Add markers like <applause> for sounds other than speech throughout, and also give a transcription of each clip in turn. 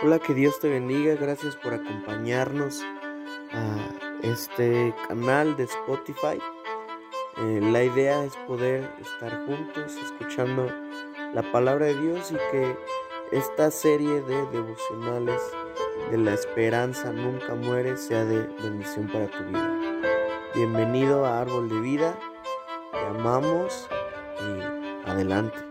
Hola, que Dios te bendiga. Gracias por acompañarnos a este canal de Spotify. Eh, la idea es poder estar juntos escuchando la palabra de Dios y que esta serie de devocionales de la esperanza nunca muere sea de bendición para tu vida. Bienvenido a Árbol de Vida. Te amamos y adelante.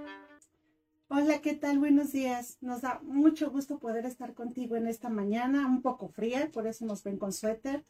¿Qué tal? Buenos días. Nos da mucho gusto poder estar contigo en esta mañana, un poco fría, por eso nos ven con suéter.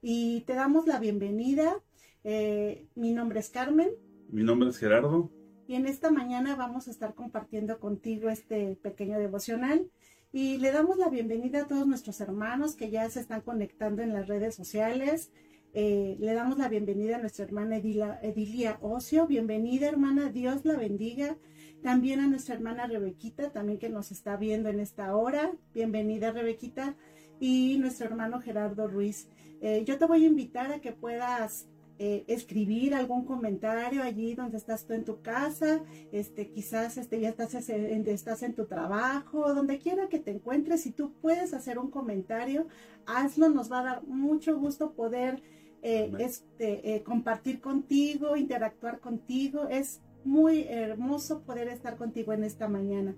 Y te damos la bienvenida. Eh, mi nombre es Carmen. Mi nombre es Gerardo. Y en esta mañana vamos a estar compartiendo contigo este pequeño devocional. Y le damos la bienvenida a todos nuestros hermanos que ya se están conectando en las redes sociales. Eh, le damos la bienvenida a nuestra hermana Edilia Ocio. Bienvenida, hermana. Dios la bendiga. También a nuestra hermana Rebequita, también que nos está viendo en esta hora. Bienvenida, Rebequita. Y nuestro hermano Gerardo Ruiz. Eh, yo te voy a invitar a que puedas eh, escribir algún comentario allí donde estás tú en tu casa, este, quizás este, ya estás, en, estás en tu trabajo, donde quiera que te encuentres, si tú puedes hacer un comentario, hazlo, nos va a dar mucho gusto poder eh, este, compartir contigo, interactuar contigo, es muy hermoso poder estar contigo en esta mañana.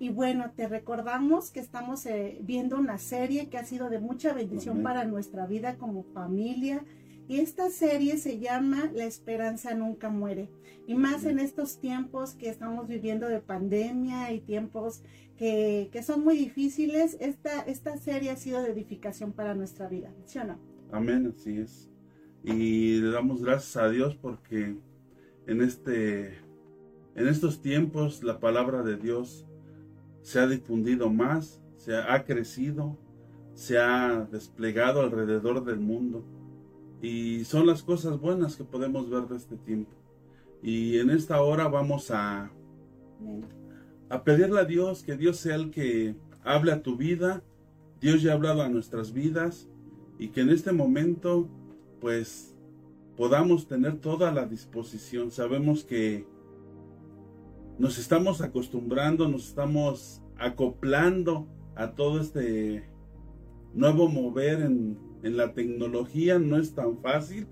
Y bueno, te recordamos que estamos eh, viendo una serie que ha sido de mucha bendición para nuestra vida como familia. Y esta serie se llama La esperanza nunca muere. Y más en estos tiempos que estamos viviendo de pandemia y tiempos que, que, son muy difíciles, esta, esta serie ha sido de edificación para nuestra vida. ¿Sí o no? Amén, así es. Y le damos gracias a Dios porque en este en estos tiempos la palabra de Dios se ha difundido más, se ha crecido, se ha desplegado alrededor del mundo. Y son las cosas buenas que podemos ver de este tiempo. Y en esta hora vamos a, a pedirle a Dios que Dios sea el que hable a tu vida. Dios ya ha hablado a nuestras vidas y que en este momento pues podamos tener toda la disposición. Sabemos que nos estamos acostumbrando, nos estamos acoplando a todo este nuevo mover en, la tecnología. No es tan fácil,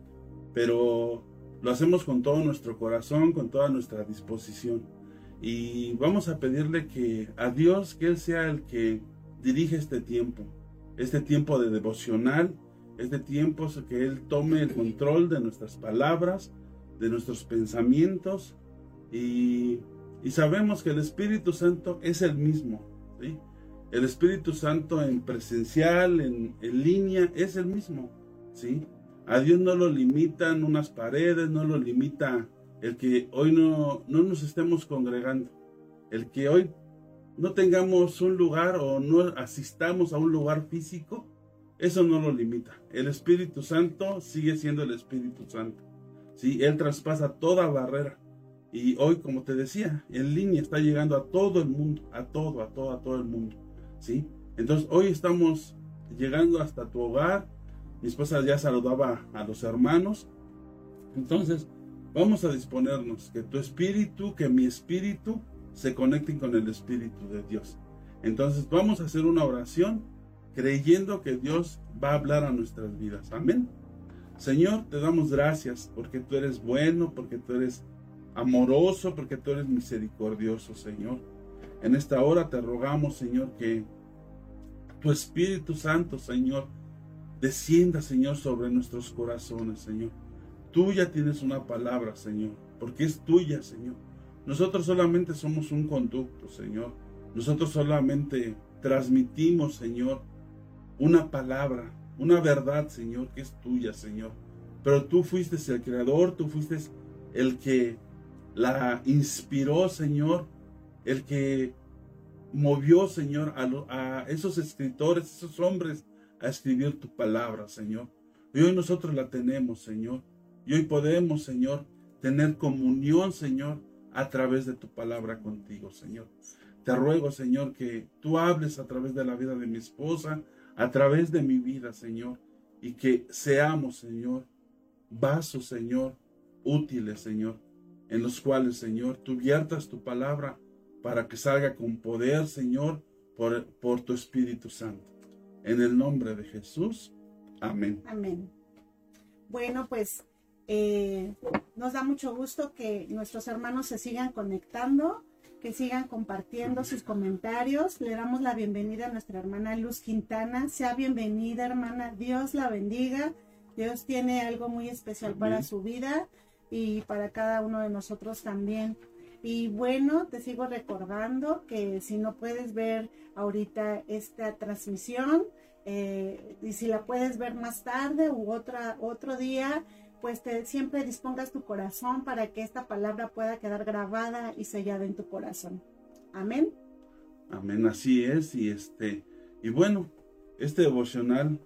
pero lo hacemos con todo nuestro corazón, con toda nuestra disposición. Y vamos a pedirle que a Dios, que Él sea el que dirige este tiempo, este tiempo de devocional, este tiempo que Él tome el control de nuestras palabras, de nuestros pensamientos y y sabemos que el Espíritu Santo es el mismo. El Espíritu Santo en presencial, en, línea, es el mismo. ¿sí? A Dios no lo limitan unas paredes, no lo limita el que hoy no, no nos estemos congregando. El que hoy no tengamos un lugar o no asistamos a un lugar físico, eso no lo limita. El Espíritu Santo sigue siendo el Espíritu Santo. ¿sí? Él traspasa toda barrera. Y hoy, como te decía, en línea está llegando a todo el mundo, a todo, a todo, a todo el mundo. ¿Sí? Entonces, hoy estamos llegando hasta tu hogar. Mi esposa ya saludaba a los hermanos. Entonces, vamos a disponernos que tu espíritu, que mi espíritu se conecten con el espíritu de Dios. Entonces, vamos a hacer una oración creyendo que Dios va a hablar a nuestras vidas. Amén. Señor, te damos gracias porque tú eres bueno, porque tú eres amoroso, porque tú eres misericordioso, Señor. En esta hora te rogamos, Señor, que tu Espíritu Santo, Señor, descienda, Señor, sobre nuestros corazones, Señor. Tú ya tienes una palabra, Señor, porque es tuya, Señor. Nosotros solamente somos un conducto, Señor. Nosotros solamente transmitimos, Señor, una palabra, una verdad, Señor, que es tuya, Señor. Pero tú fuiste el creador, tú fuiste el que la inspiró, Señor, el que movió, Señor, a, esos escritores, esos hombres, a escribir tu palabra, Señor. Y hoy nosotros la tenemos, Señor. Y hoy podemos, Señor, tener comunión, Señor, a través de tu palabra contigo, Señor. Te ruego, Señor, que tú hables a través de la vida de mi esposa, a través de mi vida, Señor, y que seamos, Señor, vasos, Señor, útiles, Señor, en los cuales, Señor, tú viertas tu palabra para que salga con poder, Señor, por, por tu Espíritu Santo. En el nombre de Jesús. Amén. Amén. Bueno, pues eh, nos da mucho gusto que nuestros hermanos se sigan conectando, que sigan compartiendo sus comentarios. Le damos la bienvenida a nuestra hermana Luz Quintana. Sea bienvenida, hermana. Dios la bendiga. Dios tiene algo muy especial para su vida y para cada uno de nosotros también. Y bueno, te sigo recordando que si no puedes ver ahorita esta transmisión, eh, y si la puedes ver más tarde u otra, otro día, pues te, siempre dispongas tu corazón para que esta palabra pueda quedar grabada y sellada en tu corazón. Amén. Amén, así es. Y este, y bueno, este devocional,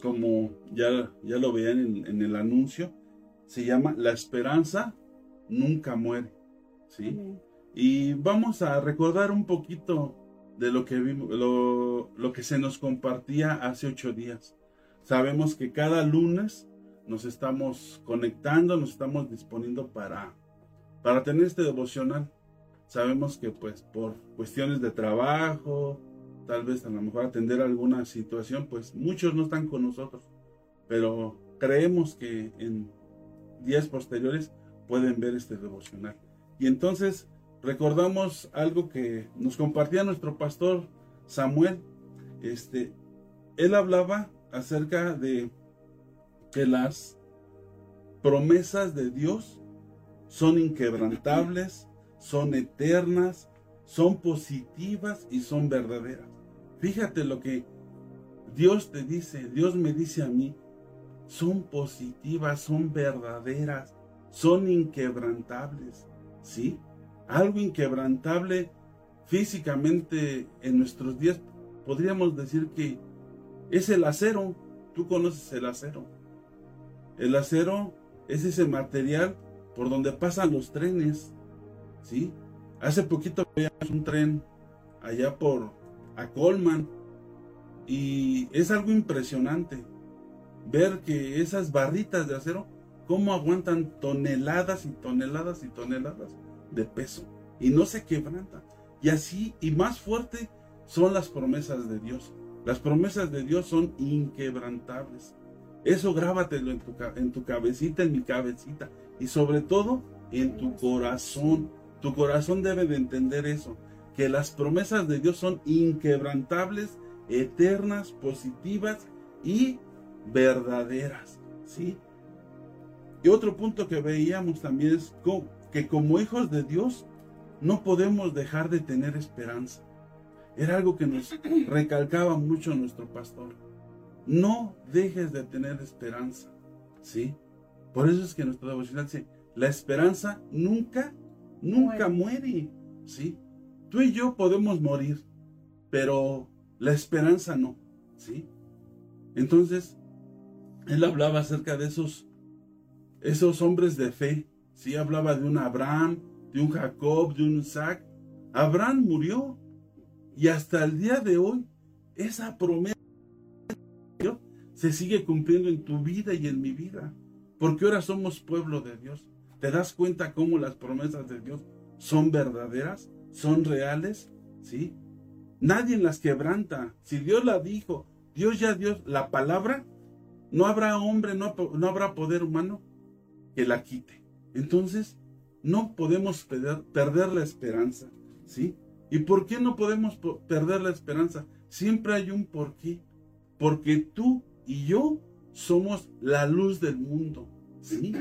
como ya, ya lo veían en, en el anuncio, se llama La esperanza nunca muere. ¿sí? Y vamos a recordar un poquito de lo que vimos, lo, lo, que se nos compartía hace ocho días. Sabemos que cada lunes nos estamos conectando, nos estamos disponiendo para, para tener este devocional. Sabemos que pues por cuestiones de trabajo, tal vez a lo mejor atender alguna situación, pues muchos no están con nosotros. Pero creemos que en días posteriores pueden ver este devocional. Y entonces recordamos algo que nos compartía nuestro pastor Samuel. Este, él hablaba acerca de que las promesas de Dios son inquebrantables, son eternas, son positivas y son verdaderas. Fíjate lo que Dios te dice, Dios me dice a mí, son positivas, son verdaderas, son inquebrantables. ¿sí? Algo inquebrantable físicamente en nuestros días, podríamos decir que es el acero. Tú conoces el acero. El acero es ese material por donde pasan los trenes, ¿sí? Hace poquito veíamos un tren allá por a Colman y es algo impresionante ver que esas barritas de acero cómo aguantan toneladas y toneladas y toneladas de peso y no se quebrantan. Y así y más fuerte son las promesas de Dios. Las promesas de Dios son inquebrantables. Eso grábatelo en tu, en tu cabecita, en mi cabecita y sobre todo en tu corazón. Tu corazón debe de entender eso, que las promesas de Dios son inquebrantables, eternas, positivas y verdaderas. ¿Sí? Y otro punto que veíamos también es que como hijos de Dios no podemos dejar de tener esperanza. Era algo que nos recalcaba mucho nuestro pastor. No dejes de tener esperanza. ¿Sí? Por eso es que nuestro devocional dice, la esperanza nunca, nunca muere. ¿Sí? Tú y yo podemos morir, pero la esperanza no. ¿Sí? Entonces, él hablaba acerca de esos esos hombres de fe. Si hablaba de un Abraham, de un Jacob, de un Isaac. Abraham murió. Y hasta el día de hoy, esa promesa se sigue cumpliendo en tu vida y en mi vida. Porque ahora somos pueblo de Dios. ¿Te das cuenta cómo las promesas de Dios son verdaderas? ¿Son reales? ¿Sí? Nadie las quebranta. Si Dios la dijo, Dios ya dio la palabra, no habrá hombre, no, no habrá poder humano que la quite. Entonces, no podemos perder, la esperanza, ¿sí? ¿Y por qué no podemos perder la esperanza? Siempre hay un por qué. Porque tú y yo somos la luz del mundo, ¿sí?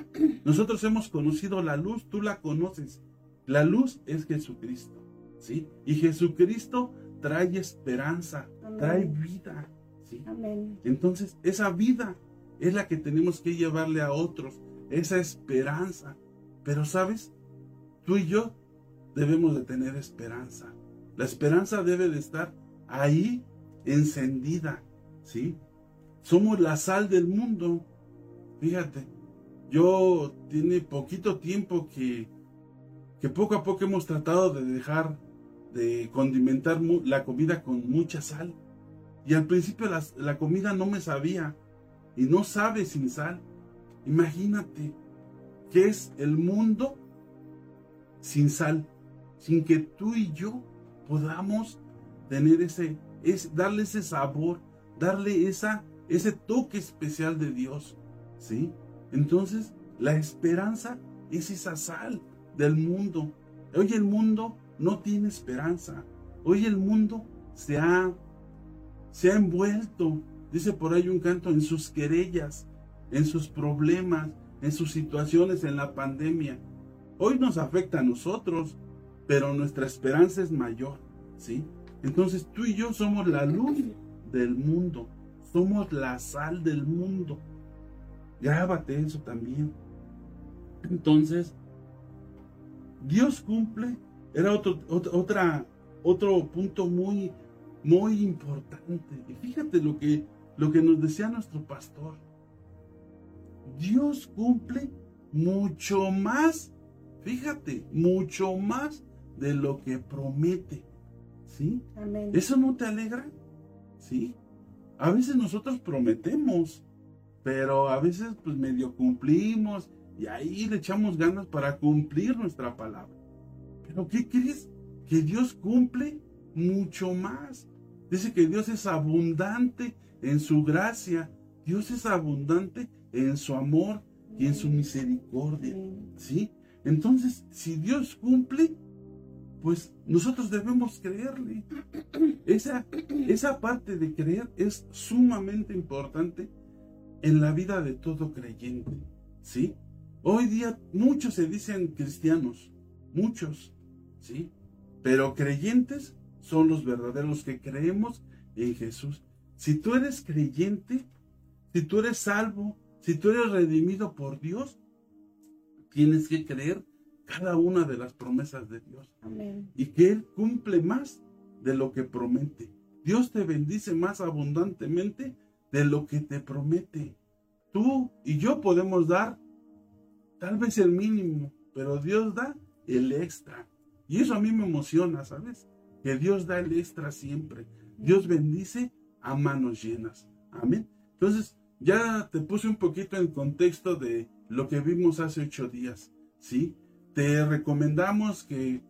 Nosotros hemos conocido la luz, tú la conoces. La luz es Jesucristo, ¿sí? Y Jesucristo trae esperanza, trae vida, ¿sí? Entonces, esa vida es la que tenemos que llevarle a otros esa esperanza. Pero sabes, tú y yo debemos de tener esperanza. La esperanza debe de estar ahí encendida, ¿sí? Somos la sal del mundo. Fíjate, yo tiene poquito tiempo que, que poco a poco hemos tratado de dejar de condimentar la comida con mucha sal. Y al principio la, la comida no me sabía y no sabe sin sal. Imagínate que es el mundo sin sal, sin que tú y yo podamos tener ese, es darle ese sabor, darle esa, ese toque especial de Dios, ¿sí? Entonces, la esperanza es esa sal del mundo. Hoy el mundo no tiene esperanza. Hoy el mundo se ha, se ha envuelto, dice por ahí un canto, en sus querellas, en sus problemas, en sus situaciones, en la pandemia. Hoy nos afecta a nosotros, pero nuestra esperanza es mayor, ¿sí? Entonces tú y yo somos la luz del mundo, somos la sal del mundo. Grábate eso también. Entonces, Dios cumple, era otro, otra, otro punto muy, muy importante. Y fíjate lo que, lo que nos decía nuestro pastor. Dios cumple mucho más, fíjate, mucho más de lo que promete. ¿Sí? Amén. ¿Eso no te alegra? ¿Sí? A veces nosotros prometemos, pero a veces pues medio cumplimos y ahí le echamos ganas para cumplir nuestra palabra. Pero ¿qué crees? Que Dios cumple mucho más. Dice que Dios es abundante en su gracia. Dios es abundante en su amor y en su misericordia. ¿Sí? Entonces, si Dios cumple, pues nosotros debemos creerle. Esa, esa parte de creer es sumamente importante en la vida de todo creyente. ¿Sí? Hoy día muchos se dicen cristianos, muchos, ¿sí? Pero creyentes son los verdaderos que creemos en Jesús. Si tú eres creyente, si tú eres salvo, si tú eres redimido por Dios, tienes que creer cada una de las promesas de Dios. Y que Él cumple más de lo que promete. Dios te bendice más abundantemente de lo que te promete. Tú y yo podemos dar tal vez el mínimo, pero Dios da el extra. Y eso a mí me emociona, ¿sabes? Que Dios da el extra siempre. Dios bendice a manos llenas. Amén. Entonces, ya te puse un poquito en contexto de lo que vimos hace ocho días, ¿sí? Te recomendamos que,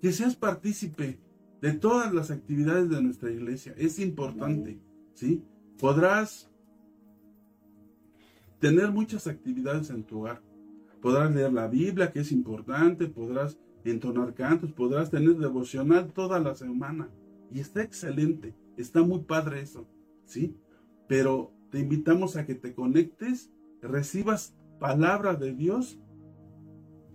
que seas partícipe de todas las actividades de nuestra iglesia. Es importante, ¿sí? Podrás tener muchas actividades en tu hogar podrás leer la Biblia, que es importante, podrás entonar cantos, podrás tener devocional toda la semana. Y está excelente, está muy padre eso, ¿sí? Pero te invitamos a que te conectes, recibas palabra de Dios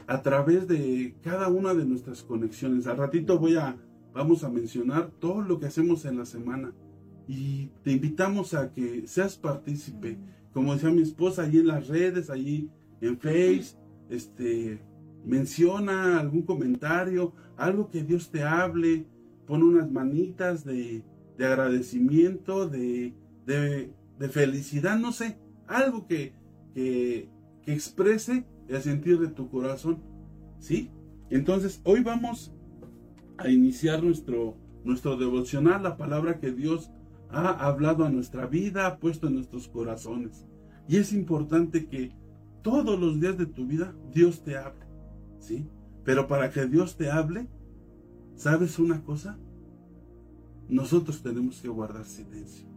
a través de cada una de nuestras conexiones. Al ratito voy a, vamos a mencionar todo lo que hacemos en la semana. Y te invitamos a que seas partícipe, como decía mi esposa, allí en las redes, allí en Face, este, menciona algún comentario, algo que Dios te hable, pon unas manitas de, agradecimiento, de, de, felicidad, no sé, algo que, que, que exprese el sentir de tu corazón, ¿sí? Entonces, hoy vamos a iniciar nuestro, nuestro devocional, la palabra que Dios ha hablado a nuestra vida, ha puesto en nuestros corazones. Y es importante que todos los días de tu vida Dios te hable, ¿sí? Pero para que Dios te hable, ¿sabes una cosa? Nosotros tenemos que guardar silencio.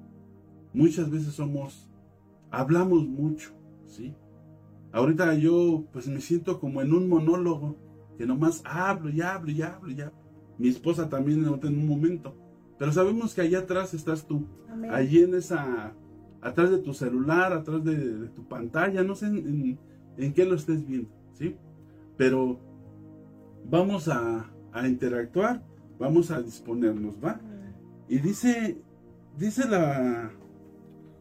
Muchas veces somos, hablamos mucho, ¿sí? Ahorita yo pues me siento como en un monólogo, que nomás hablo y hablo y hablo y hablo. Mi esposa también en un momento. Pero sabemos que allá atrás estás tú, allí en esa atrás de tu celular, atrás de, tu pantalla, no sé en, qué lo estés viendo, ¿sí? Pero vamos a, interactuar, vamos a disponernos, ¿va? Y dice, dice la,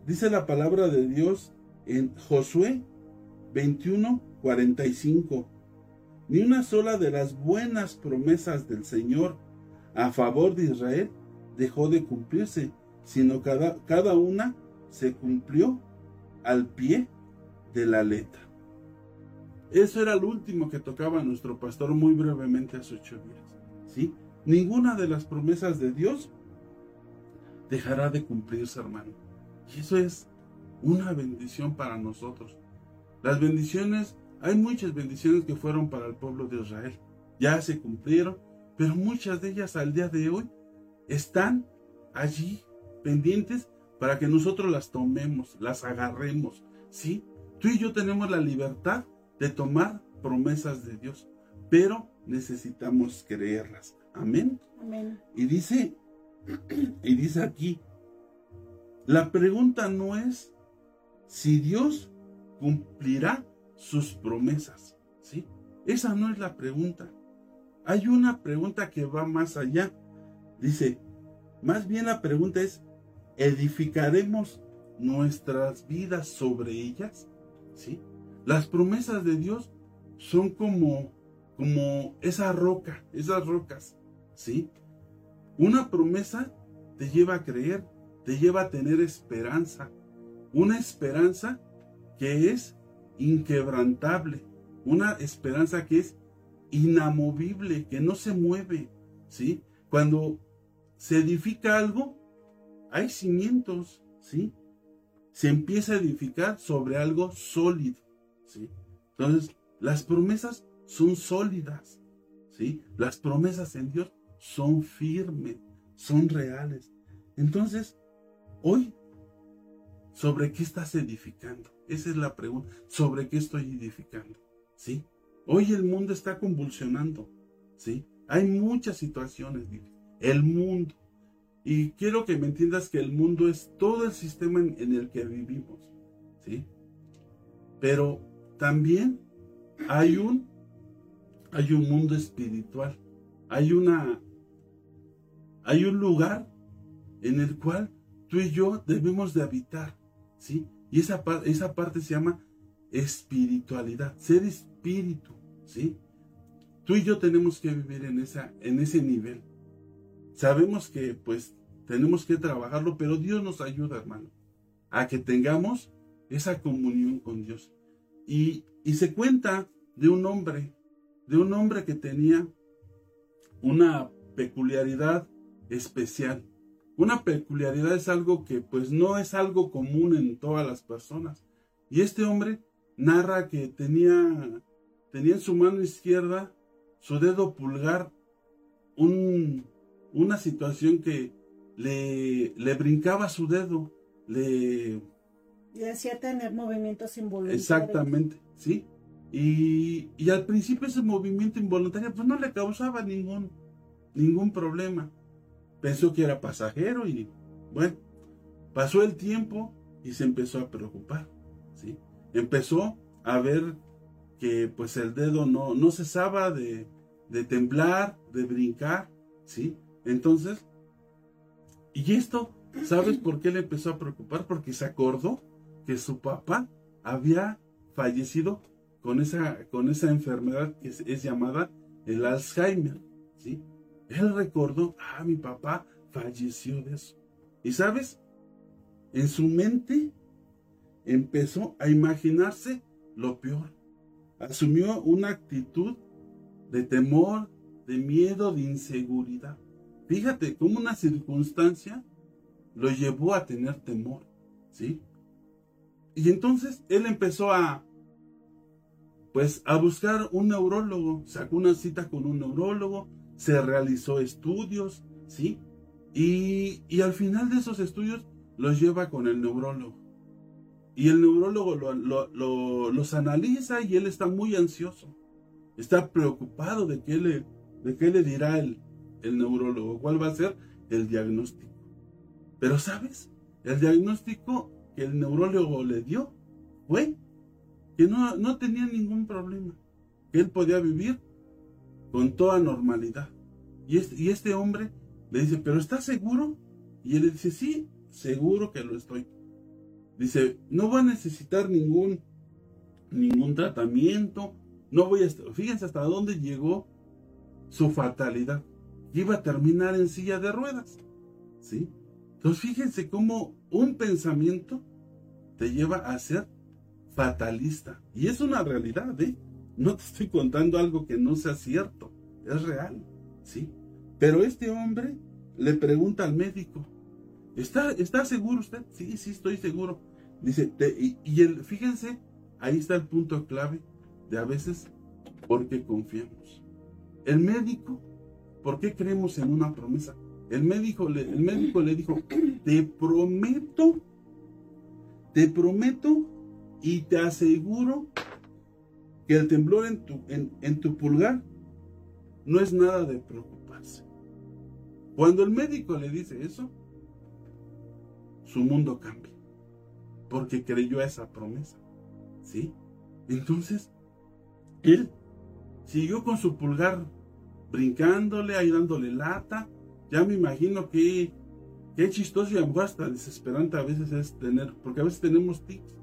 dice la palabra de Dios en Josué 21, 45. Ni una sola de las buenas promesas del Señor a favor de Israel dejó de cumplirse, sino cada, cada una se cumplió al pie de la letra. Eso era lo último que tocaba nuestro pastor muy brevemente hace ocho días. ¿sí? Ninguna de las promesas de Dios dejará de cumplirse, hermano. Y eso es una bendición para nosotros. Las bendiciones, hay muchas bendiciones que fueron para el pueblo de Israel. Ya se cumplieron, pero muchas de ellas al día de hoy están allí pendientes para que nosotros las tomemos, las agarremos, ¿sí? Tú y yo tenemos la libertad de tomar promesas de Dios, pero necesitamos creerlas. Amén. Amén. Y dice, <clears throat> y dice aquí, la pregunta no es si Dios cumplirá sus promesas, ¿sí? Esa no es la pregunta. Hay una pregunta que va más allá. Dice, más bien la pregunta es, ¿edificaremos nuestras vidas sobre ellas? ¿Sí? Las promesas de Dios son como, como esa roca, esas rocas, ¿sí? Una promesa te lleva a creer, te lleva a tener esperanza, una esperanza que es inquebrantable, una esperanza que es inamovible, que no se mueve, ¿sí? Cuando se edifica algo, hay cimientos, ¿sí? Se empieza a edificar sobre algo sólido, Entonces, las promesas son sólidas, ¿sí? Las promesas en Dios son firmes, son reales. Entonces, hoy, ¿sobre qué estás edificando? Esa es la pregunta. ¿Sobre qué estoy edificando? ¿Sí? Hoy el mundo está convulsionando, ¿sí? Hay muchas situaciones, el mundo. Y quiero que me entiendas que el mundo es todo el sistema en, el que vivimos, ¿sí? Pero también hay un, hay un mundo espiritual, hay una, hay un lugar en el cual tú y yo debemos de habitar, ¿sí? Y esa, esa parte se llama espiritualidad, ser espíritu, ¿sí? Tú y yo tenemos que vivir en, esa, en ese nivel. Sabemos que pues tenemos que trabajarlo, pero Dios nos ayuda, hermano, a que tengamos esa comunión con Dios. Y, se cuenta de un hombre, de un hombre que tenía una peculiaridad especial. Una peculiaridad es algo que pues no es algo común en todas las personas. Y este hombre narra que tenía tenía en su mano izquierda su dedo pulgar un, una situación que le, le brincaba su dedo, le... Le hacía tener movimientos involuntarios. Exactamente, ¿sí? Y, y, al principio ese movimiento involuntario pues no le causaba ningún, ningún problema. Pensó que era pasajero y bueno, pasó el tiempo y se empezó a preocupar, ¿sí? Empezó a ver que pues el dedo no, no cesaba de, de temblar, de brincar, ¿sí? Entonces, y esto, ¿sabes por qué le empezó a preocupar? Porque se acordó que su papá había fallecido con esa, con esa enfermedad que es, llamada el Alzheimer, ¿sí? Él recordó, ah, mi papá falleció de eso. Y sabes, en su mente empezó a imaginarse lo peor asumió una actitud de temor, de miedo, de inseguridad. Fíjate cómo una circunstancia lo llevó a tener temor, ¿sí? Y entonces él empezó a, pues, a buscar un neurólogo, sacó una cita con un neurólogo, se realizó estudios, ¿sí? Y, y al final de esos estudios los lleva con el neurólogo. Y el neurólogo los analiza y él está muy ansioso. Está preocupado de qué le, de qué le dirá el, el neurólogo, cuál va a ser el diagnóstico. Pero sabes, el diagnóstico el neurólogo le dio fue que no, no tenía ningún problema, que él podía vivir con toda normalidad. Y este, y este hombre le dice, ¿pero estás seguro? Y él dice, sí, seguro que lo estoy. Dice, no va a necesitar ningún, ningún tratamiento, no voy a... Fíjense hasta dónde llegó su fatalidad. Iba a terminar en silla de ruedas. ¿Sí? Entonces fíjense cómo un pensamiento te lleva a ser fatalista. Y es una realidad, ¿eh? No te estoy contando algo que no sea cierto. Es real, ¿sí? Pero este hombre le pregunta al médico, ¿está, ¿está seguro usted? Sí, sí, estoy seguro. Dice, y, el, fíjense, ahí está el punto clave de a veces por qué confiamos. El médico, ¿por qué creemos en una promesa? El médico, el médico le dijo, te prometo, te prometo y te aseguro que el temblor en tu, en tu pulgar no es nada de preocuparse. Cuando el médico le dice eso, su mundo cambia, porque creyó esa promesa. ¿Sí? Entonces, él siguió con su pulgar brincándole, ahí dándole lata. Ya me imagino que qué chistoso y hasta desesperante a veces es tener, porque a veces tenemos tics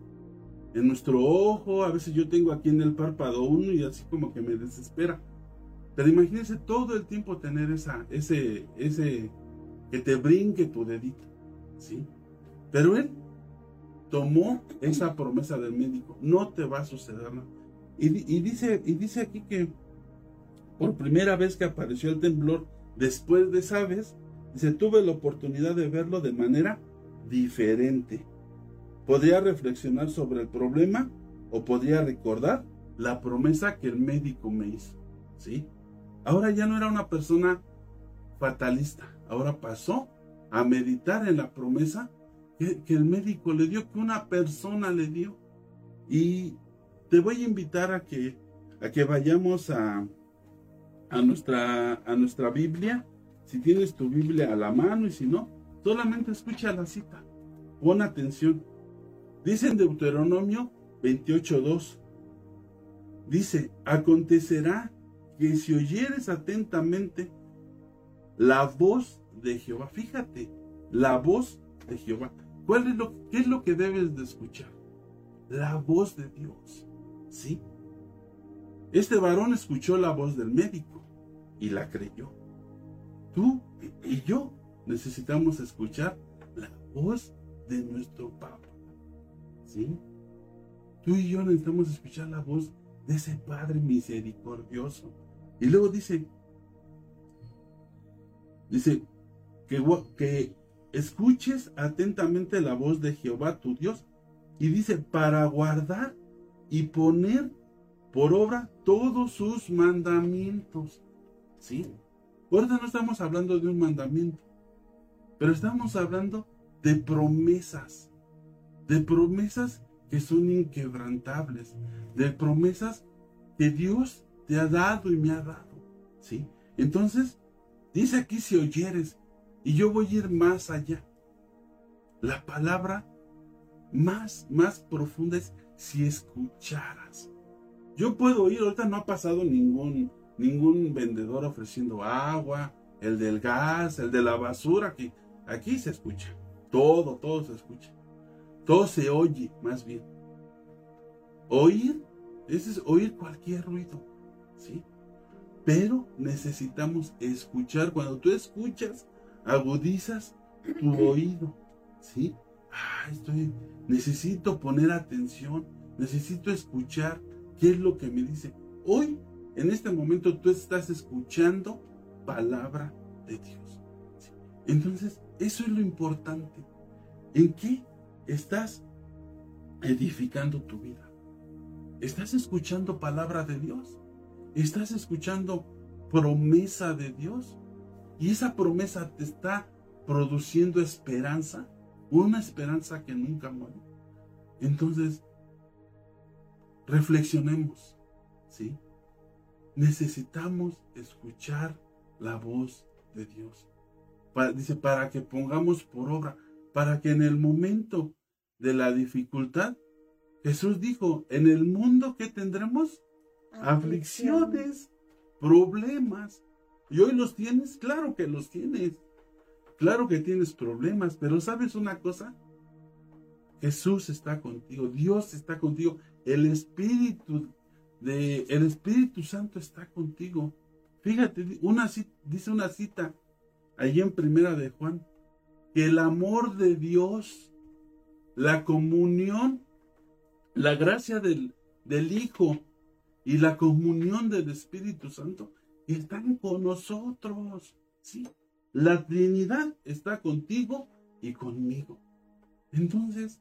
en nuestro ojo, a veces yo tengo aquí en el párpado uno y así como que me desespera. Pero imagínense todo el tiempo tener esa, ese, ese, que te brinque tu dedito, ¿sí? Pero él tomó esa promesa del médico, no te va a suceder nada. Y, dice, y dice aquí que por primera vez que apareció el temblor, después de esa vez, dice, tuve la oportunidad de verlo de manera diferente. Podría reflexionar sobre el problema o podría recordar la promesa que el médico me hizo. ¿Sí? Ahora ya no era una persona fatalista, ahora pasó a meditar en la promesa que, el médico le dio, que una persona le dio. Y te voy a invitar a que, a que vayamos a, a, nuestra, a nuestra Biblia. Si tienes tu Biblia a la mano y si no, solamente escucha la cita. Pon atención. Dice en Deuteronomio 28.2. Dice, acontecerá que si oyeres atentamente la voz de Jehová, fíjate, la voz de Jehová. ¿Cuál es lo, ¿Qué es lo que debes de escuchar? La voz de Dios. ¿Sí? Este varón escuchó la voz del médico y la creyó. Tú y yo necesitamos escuchar la voz de nuestro Papa. ¿Sí? Tú y yo necesitamos escuchar la voz de ese Padre misericordioso. Y luego dice, dice que, que escuches atentamente la voz de Jehová tu Dios. Y dice, para guardar y poner por obra todos sus mandamientos. ¿Sí? Ahorita no estamos hablando de un mandamiento, pero estamos hablando de promesas, de promesas que son inquebrantables, de promesas que Dios te ha dado y me ha dado. ¿Sí? Entonces, dice aquí si oyeres, y yo voy a ir más allá. La palabra más, más profunda es si escucharas. Yo puedo ir, ahorita no ha pasado ningún, ningún vendedor ofreciendo agua, el del gas, el de la basura, aquí, aquí se escucha. Todo, todo se escucha. Todo se oye, más bien. Oír, ese es oír cualquier ruido, ¿sí? Pero necesitamos escuchar. Cuando tú escuchas, agudizas tu oído, ¿sí? Ah, estoy, necesito poner atención, necesito escuchar qué es lo que me dice. Hoy, en este momento, tú estás escuchando palabra de Dios. Entonces, eso es lo importante. ¿En qué estás edificando tu vida? ¿Estás escuchando palabra de Dios? ¿Estás escuchando promesa de Dios? Y esa promesa te está produciendo esperanza, una esperanza que nunca muere. Entonces, reflexionemos, ¿sí? Necesitamos escuchar la voz de Dios. dice, para que pongamos por obra, para que en el momento de la dificultad, Jesús dijo, en el mundo que tendremos aflicciones, problemas, ¿Y hoy los tienes? Claro que los tienes. Claro que tienes problemas, pero ¿sabes una cosa? Jesús está contigo, Dios está contigo, el Espíritu de el Espíritu Santo está contigo. Fíjate, una dice una cita allí en Primera de Juan, que el amor de Dios, la comunión, la gracia del, del Hijo y la comunión del Espíritu Santo están con nosotros. ¿sí? La Trinidad está contigo y conmigo. Entonces,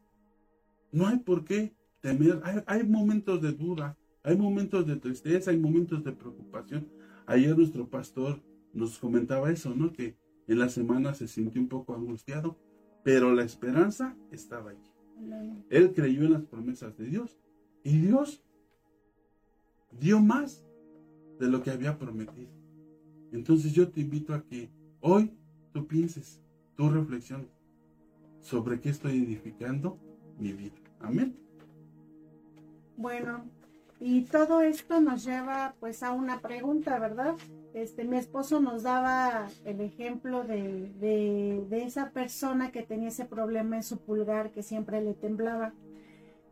no hay por qué temer. Hay, momentos de duda, hay momentos de tristeza, hay momentos de preocupación. Ayer nuestro pastor nos comentaba eso, ¿no? Que En la semana se sintió un poco angustiado, pero la esperanza estaba allí. Él creyó en las promesas de Dios y Dios dio más de lo que había prometido. Entonces yo te invito a que hoy tú pienses, tú reflexiones sobre qué estoy edificando mi vida. Amén. Bueno, y todo esto nos lleva pues a una pregunta, ¿verdad? Este, mi esposo nos daba el ejemplo de, de, esa persona que tenía ese problema en su pulgar que siempre le temblaba.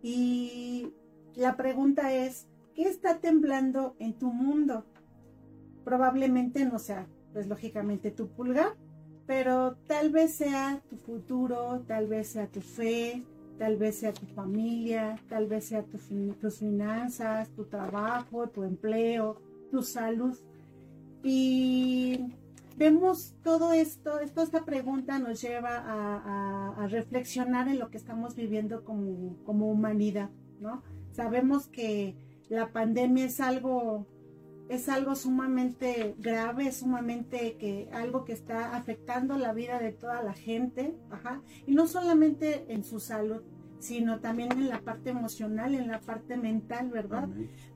Y la pregunta es, ¿qué está temblando en tu mundo? Probablemente no sea, pues lógicamente tu pulgar, pero tal vez sea tu futuro, tal vez sea tu fe, tal vez sea tu familia, tal vez sea tus finanzas, tu trabajo, tu empleo, tu salud. Y vemos todo esto, esta pregunta nos lleva a, reflexionar en lo que estamos viviendo como, como humanidad, ¿no? Sabemos que la pandemia es algo es algo sumamente grave, sumamente que algo que está afectando la vida de toda la gente, ajá, y no solamente en su salud, sino también en la parte emocional, en la parte mental, ¿verdad?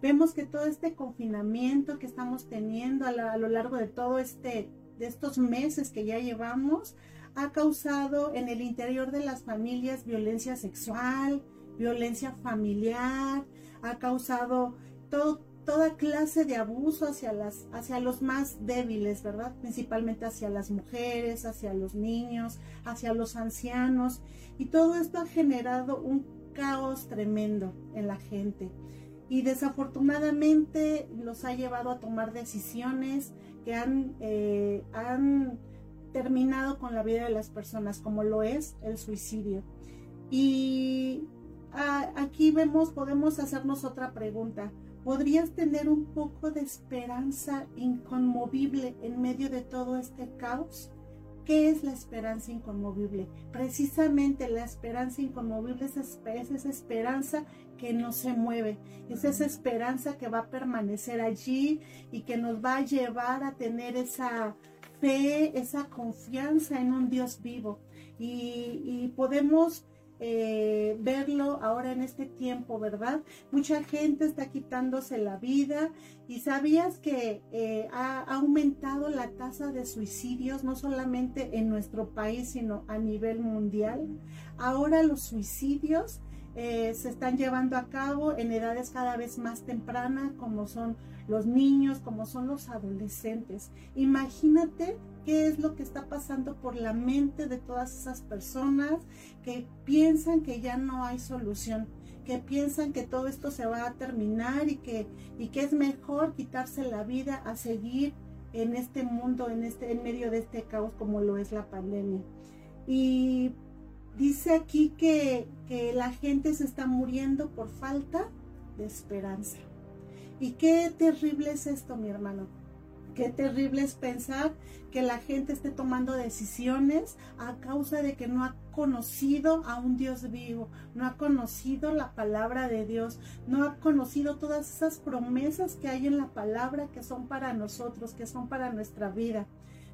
Vemos que todo este confinamiento que estamos teniendo a, lo largo de todo este, de estos meses que ya llevamos, ha causado en el interior de las familias violencia sexual, violencia familiar, ha causado todo, toda clase de abuso hacia, las, hacia los más débiles, ¿verdad? Principalmente hacia las mujeres, hacia los niños, hacia los ancianos. Y todo esto ha generado un caos tremendo en la gente. Y desafortunadamente los ha llevado a tomar decisiones que han, eh, han terminado con la vida de las personas, como lo es el suicidio. Y ah, aquí vemos, podemos hacernos otra pregunta podrías tener un poco de esperanza inconmovible en medio de todo este caos? ¿Qué es la esperanza inconmovible? Precisamente la esperanza inconmovible es, esa esperanza que no se mueve, es esa esperanza que va a permanecer allí y que nos va a llevar a tener esa fe, esa confianza en un Dios vivo. Y, y podemos eh, verlo ahora en este tiempo, ¿verdad? Mucha gente está quitándose la vida y sabías que eh, ha, aumentado la tasa de suicidios no solamente en nuestro país, sino a nivel mundial. Ahora los suicidios eh, se están llevando a cabo en edades cada vez más tempranas, como son los niños, como son los adolescentes. Imagínate qué es lo que está pasando por la mente de todas esas personas que piensan que ya no hay solución, que piensan que todo esto se va a terminar y que, y que es mejor quitarse la vida a seguir en este mundo, en, este, en medio de este caos como lo es la pandemia. Y dice aquí que, que la gente se está muriendo por falta de esperanza. Y qué terrible es esto, mi hermano. Qué terrible es pensar que la gente esté tomando decisiones a causa de que no ha conocido a un Dios vivo, no ha conocido la palabra de Dios, no ha conocido todas esas promesas que hay en la palabra que son para nosotros, que son para nuestra vida.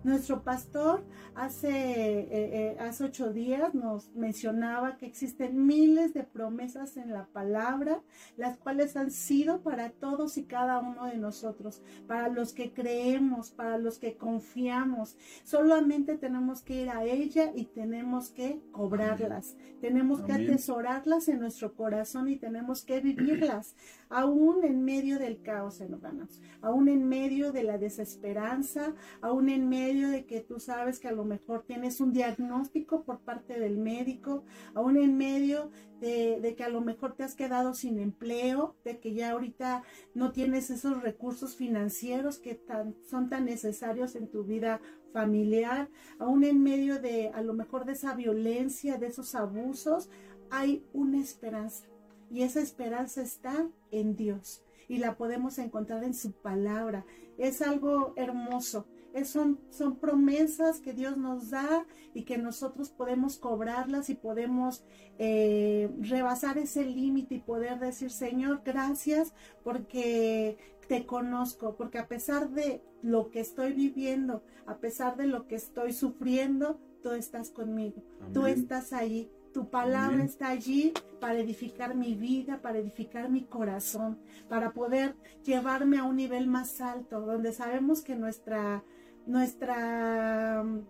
Nuestro pastor hace, eh, eh, hace ocho días nos mencionaba que existen miles de promesas en la palabra, las cuales han sido para todos y cada uno de nosotros, para los que creemos, para los que confiamos. Solamente tenemos que ir a ella y tenemos que cobrarlas, tenemos que atesorarlas en nuestro corazón y tenemos que vivirlas, aún en medio del caos, hermanos, aún en medio de la desesperanza, aún en medio de que tú sabes que a lo mejor tienes un diagnóstico por parte del médico, aún en medio de, que a lo mejor te has quedado sin empleo, de que ya ahorita no tienes esos recursos financieros que son tan necesarios en tu vida familiar, aún en medio de a lo mejor de esa violencia, de esos abusos, hay una esperanza. Y esa esperanza está en Dios y la podemos encontrar en su palabra. Es algo hermoso son, son promesas que Dios nos da y que nosotros podemos cobrarlas y podemos eh, rebasar ese límite y poder decir, Señor, gracias porque te conozco, porque a pesar de lo que estoy viviendo, a pesar de lo que estoy sufriendo, tú estás conmigo, tú estás ahí, tu palabra está allí para edificar mi vida, para edificar mi corazón, para poder llevarme a un nivel más alto, donde sabemos que nuestra, nuestra mm,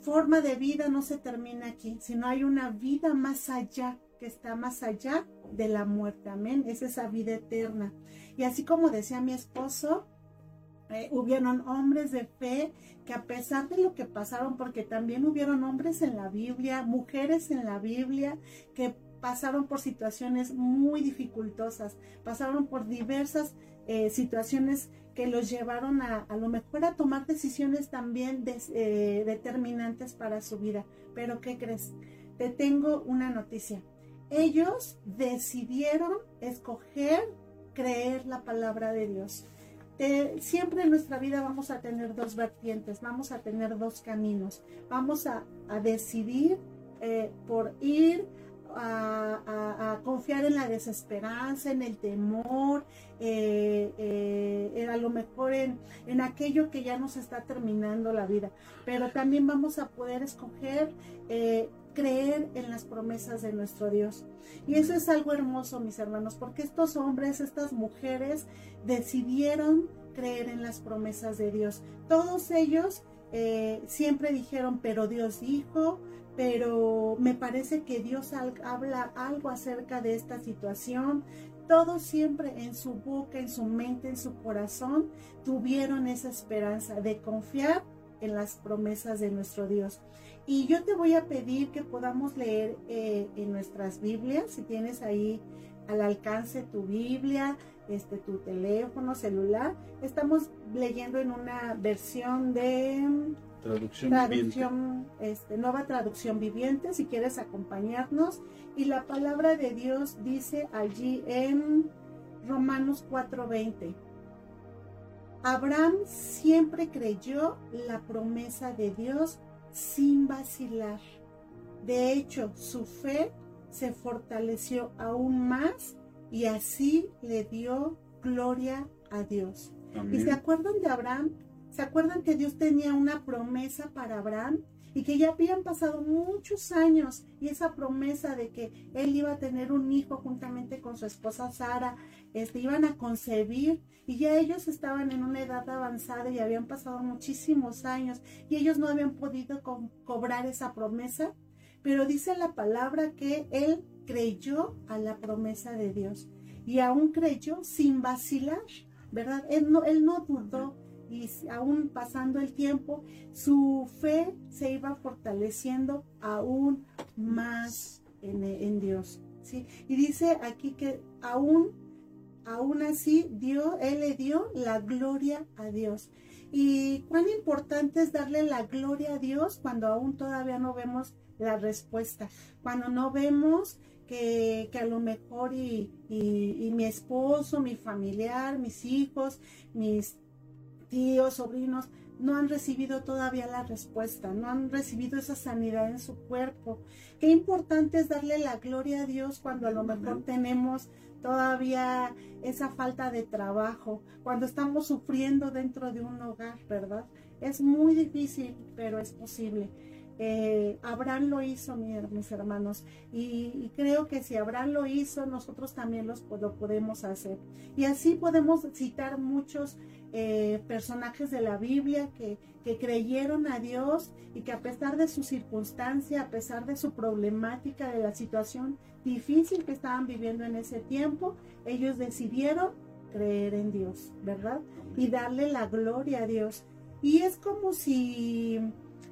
forma de vida no se termina aquí, sino hay una vida más allá, que está más allá de la muerte. Amén. Es esa vida eterna. Y así como decía mi esposo, eh, hubieron hombres de fe que a pesar de lo que pasaron, porque también hubieron hombres en la Biblia, mujeres en la Biblia, que pasaron por situaciones muy dificultosas, pasaron por diversas eh, situaciones que los llevaron a, a lo mejor a tomar decisiones también eh, determinantes para su vida. Pero ¿qué crees? Te tengo una noticia. Ellos decidieron escoger creer la palabra de Dios. Siempre en nuestra vida vamos a tener dos vertientes, vamos a tener dos caminos. Vamos a, decidir eh, por ir a, confiar en la desesperanza, en el temor, eh, eh, a lo mejor en, en, aquello que ya nos está terminando la vida. Pero también vamos a poder escoger creer en las promesas de nuestro Dios. Y eso es algo hermoso, mis hermanos, porque estos hombres, estas mujeres decidieron creer en las promesas de Dios. Todos ellos eh, siempre dijeron, pero Dios dijo, pero me parece que Dios habla algo acerca de esta situación. Todos siempre en su boca, en su mente, en su corazón, tuvieron esa esperanza de confiar en las promesas de nuestro Dios. Y yo te voy a pedir que podamos leer eh, en nuestras Biblias, si tienes ahí al alcance tu Biblia, este, tu teléfono, celular. Estamos leyendo en una versión de traducción, traducción este, nueva traducción viviente, si quieres acompañarnos. Y la palabra de Dios dice allí en Romanos 4:20. Abraham siempre creyó la promesa de Dios sin vacilar. De hecho, su fe se fortaleció aún más y así le dio gloria a Dios. ¿Y se acuerdan de Abraham? ¿Se acuerdan que Dios tenía una promesa para Abraham? Y que ya habían pasado muchos años y esa promesa de que él iba a tener un hijo juntamente con su esposa Sara, este, iban a concebir y ya ellos estaban en una edad avanzada y habían pasado muchísimos años y ellos no habían podido cobrar esa promesa, pero dice la palabra que él creyó a la promesa de Dios y aún creyó sin vacilar, ¿verdad? Él no, él no dudó y aún pasando el tiempo, su fe se iba fortaleciendo aún más en, Dios. ¿sí? Y dice aquí que aún aún así Dios, Él le dio la gloria a Dios. Y cuán importante es darle la gloria a Dios cuando aún todavía no vemos la respuesta, cuando no vemos que, a lo mejor y, y, mi esposo, mi familiar, mis hijos, mis tíos, sobrinos, no han recibido todavía la respuesta, no han recibido esa sanidad en su cuerpo. Qué importante es darle la gloria a Dios cuando a lo mejor tenemos todavía esa falta de trabajo, cuando estamos sufriendo dentro de un hogar, ¿verdad? Es muy difícil, pero es posible. Eh, Abraham lo hizo, mis hermanos, y, creo que si Abraham lo hizo, nosotros también los, lo podemos hacer. Y así podemos citar muchos eh, personajes de la Biblia que, que creyeron a Dios y que a pesar de su circunstancia, a pesar de su problemática, de la situación difícil que estaban viviendo en ese tiempo, ellos decidieron creer en Dios, ¿verdad? Y darle la gloria a Dios. Y es como si,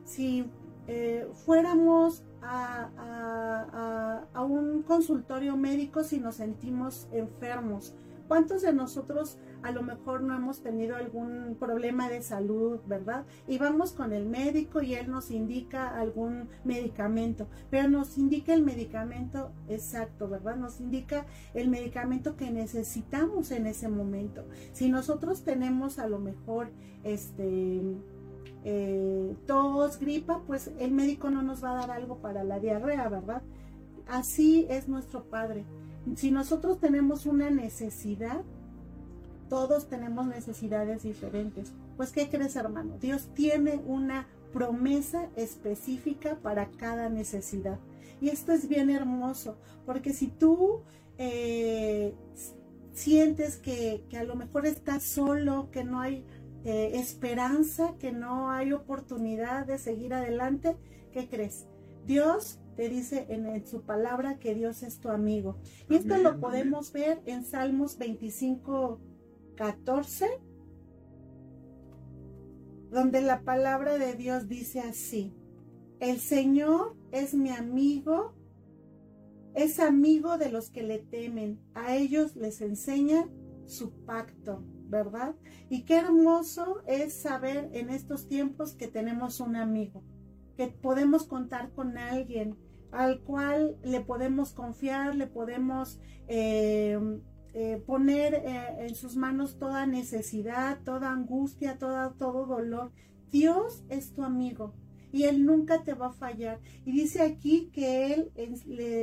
si eh, fuéramos a, a, un consultorio médico si nos sentimos enfermos. ¿Cuántos de nosotros a lo mejor no hemos tenido algún problema de salud, ¿verdad? Y vamos con el médico y él nos indica algún medicamento, pero nos indica el medicamento exacto, ¿verdad? Nos indica el medicamento que necesitamos en ese momento. Si nosotros tenemos a lo mejor este eh, tos, gripa, pues el médico no nos va a dar algo para la diarrea, ¿verdad? Así es nuestro Padre. Si nosotros tenemos una necesidad, Todos tenemos necesidades diferentes. Pues, ¿qué crees, hermano? Dios tiene una promesa específica para cada necesidad. Y esto es bien hermoso, porque si tú eh, sientes que, a lo mejor estás solo, que no hay eh, esperanza, que no hay oportunidad de seguir adelante, ¿qué crees? Dios te dice en, su palabra que Dios es tu amigo. Y esto lo podemos ver en Salmos 25, 14, donde la palabra de Dios dice así, el Señor es mi amigo, es amigo de los que le temen, a ellos les enseña su pacto, ¿verdad? Y qué hermoso es saber en estos tiempos que tenemos un amigo, que podemos contar con alguien al cual le podemos confiar, le podemos eh, eh, poner eh, en sus manos toda necesidad, toda angustia, toda, todo dolor. Dios es tu amigo y Él nunca te va a fallar. Y dice aquí que Él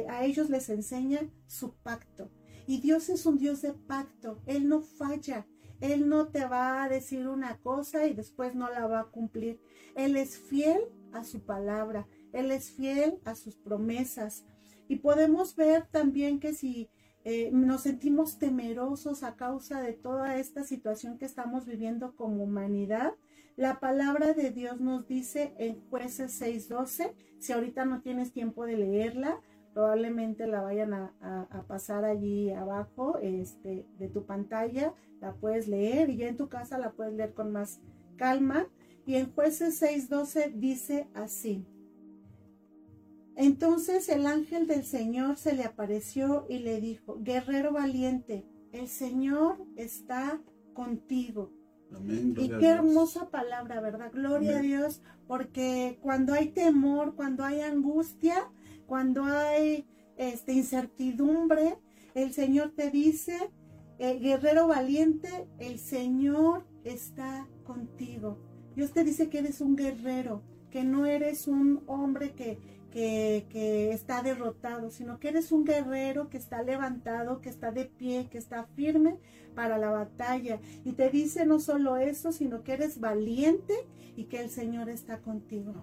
a ellos les enseña su pacto. Y Dios es un Dios de pacto, Él no falla. Él no te va a decir una cosa y después no la va a cumplir. Él es fiel a su palabra, Él es fiel a sus promesas. Y podemos ver también que si eh, nos sentimos temerosos a causa de toda esta situación que estamos viviendo como humanidad. La palabra de Dios nos dice en jueces 6.12, si ahorita no tienes tiempo de leerla, probablemente la vayan a, pasar allí abajo este, de tu pantalla, la puedes leer y ya en tu casa la puedes leer con más calma. Y en jueces 6.12 dice así, entonces el ángel del Señor se le apareció y le dijo, guerrero valiente, el Señor está contigo. y qué hermosa palabra, ¿verdad? Gloria a Dios, porque cuando hay temor, cuando hay angustia, cuando hay este, incertidumbre, el Señor te dice, eh, guerrero valiente, el Señor está contigo. Dios te dice que eres un guerrero, que no eres un hombre que, que, está derrotado, sino que eres un guerrero que está levantado, que está de pie, que está firme para la batalla. Y te dice no solo eso, sino que eres valiente y que el Señor está contigo.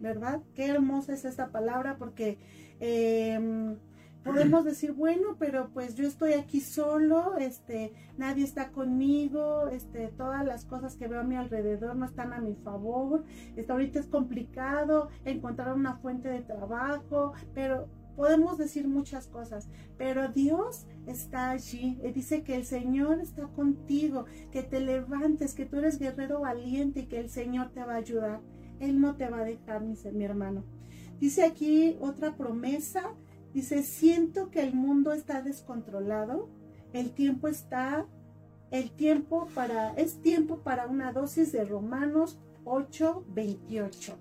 ¿Verdad? Qué hermosa es esta palabra porque... Eh, podemos decir, bueno, pero pues yo estoy aquí solo, este, nadie está conmigo, este, todas las cosas que veo a mi alrededor no están a mi favor, este, ahorita es complicado encontrar una fuente de trabajo, pero podemos decir muchas cosas, pero Dios está allí. Y dice que el Señor está contigo, que te levantes, que tú eres guerrero valiente y que el Señor te va a ayudar. Él no te va a dejar, mi hermano. Dice aquí otra promesa Dice, siento que el mundo está descontrolado, el tiempo está, el tiempo para, es tiempo para una dosis de Romanos 8, 28.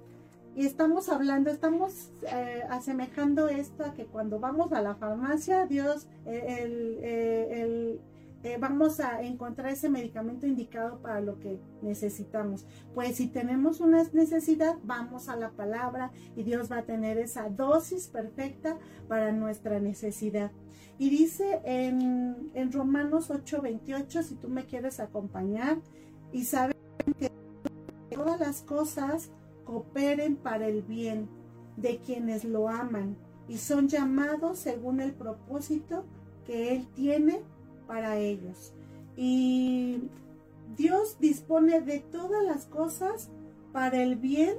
Y estamos hablando, estamos eh, asemejando esto a que cuando vamos a la farmacia, Dios, eh, el, eh, el eh, vamos a encontrar ese medicamento indicado para lo que necesitamos. Pues si tenemos una necesidad, vamos a la palabra y Dios va a tener esa dosis perfecta para nuestra necesidad. Y dice en, en Romanos 8:28, si tú me quieres acompañar, y saben que todas las cosas cooperen para el bien de quienes lo aman y son llamados según el propósito que Él tiene para ellos. Y Dios dispone de todas las cosas para el bien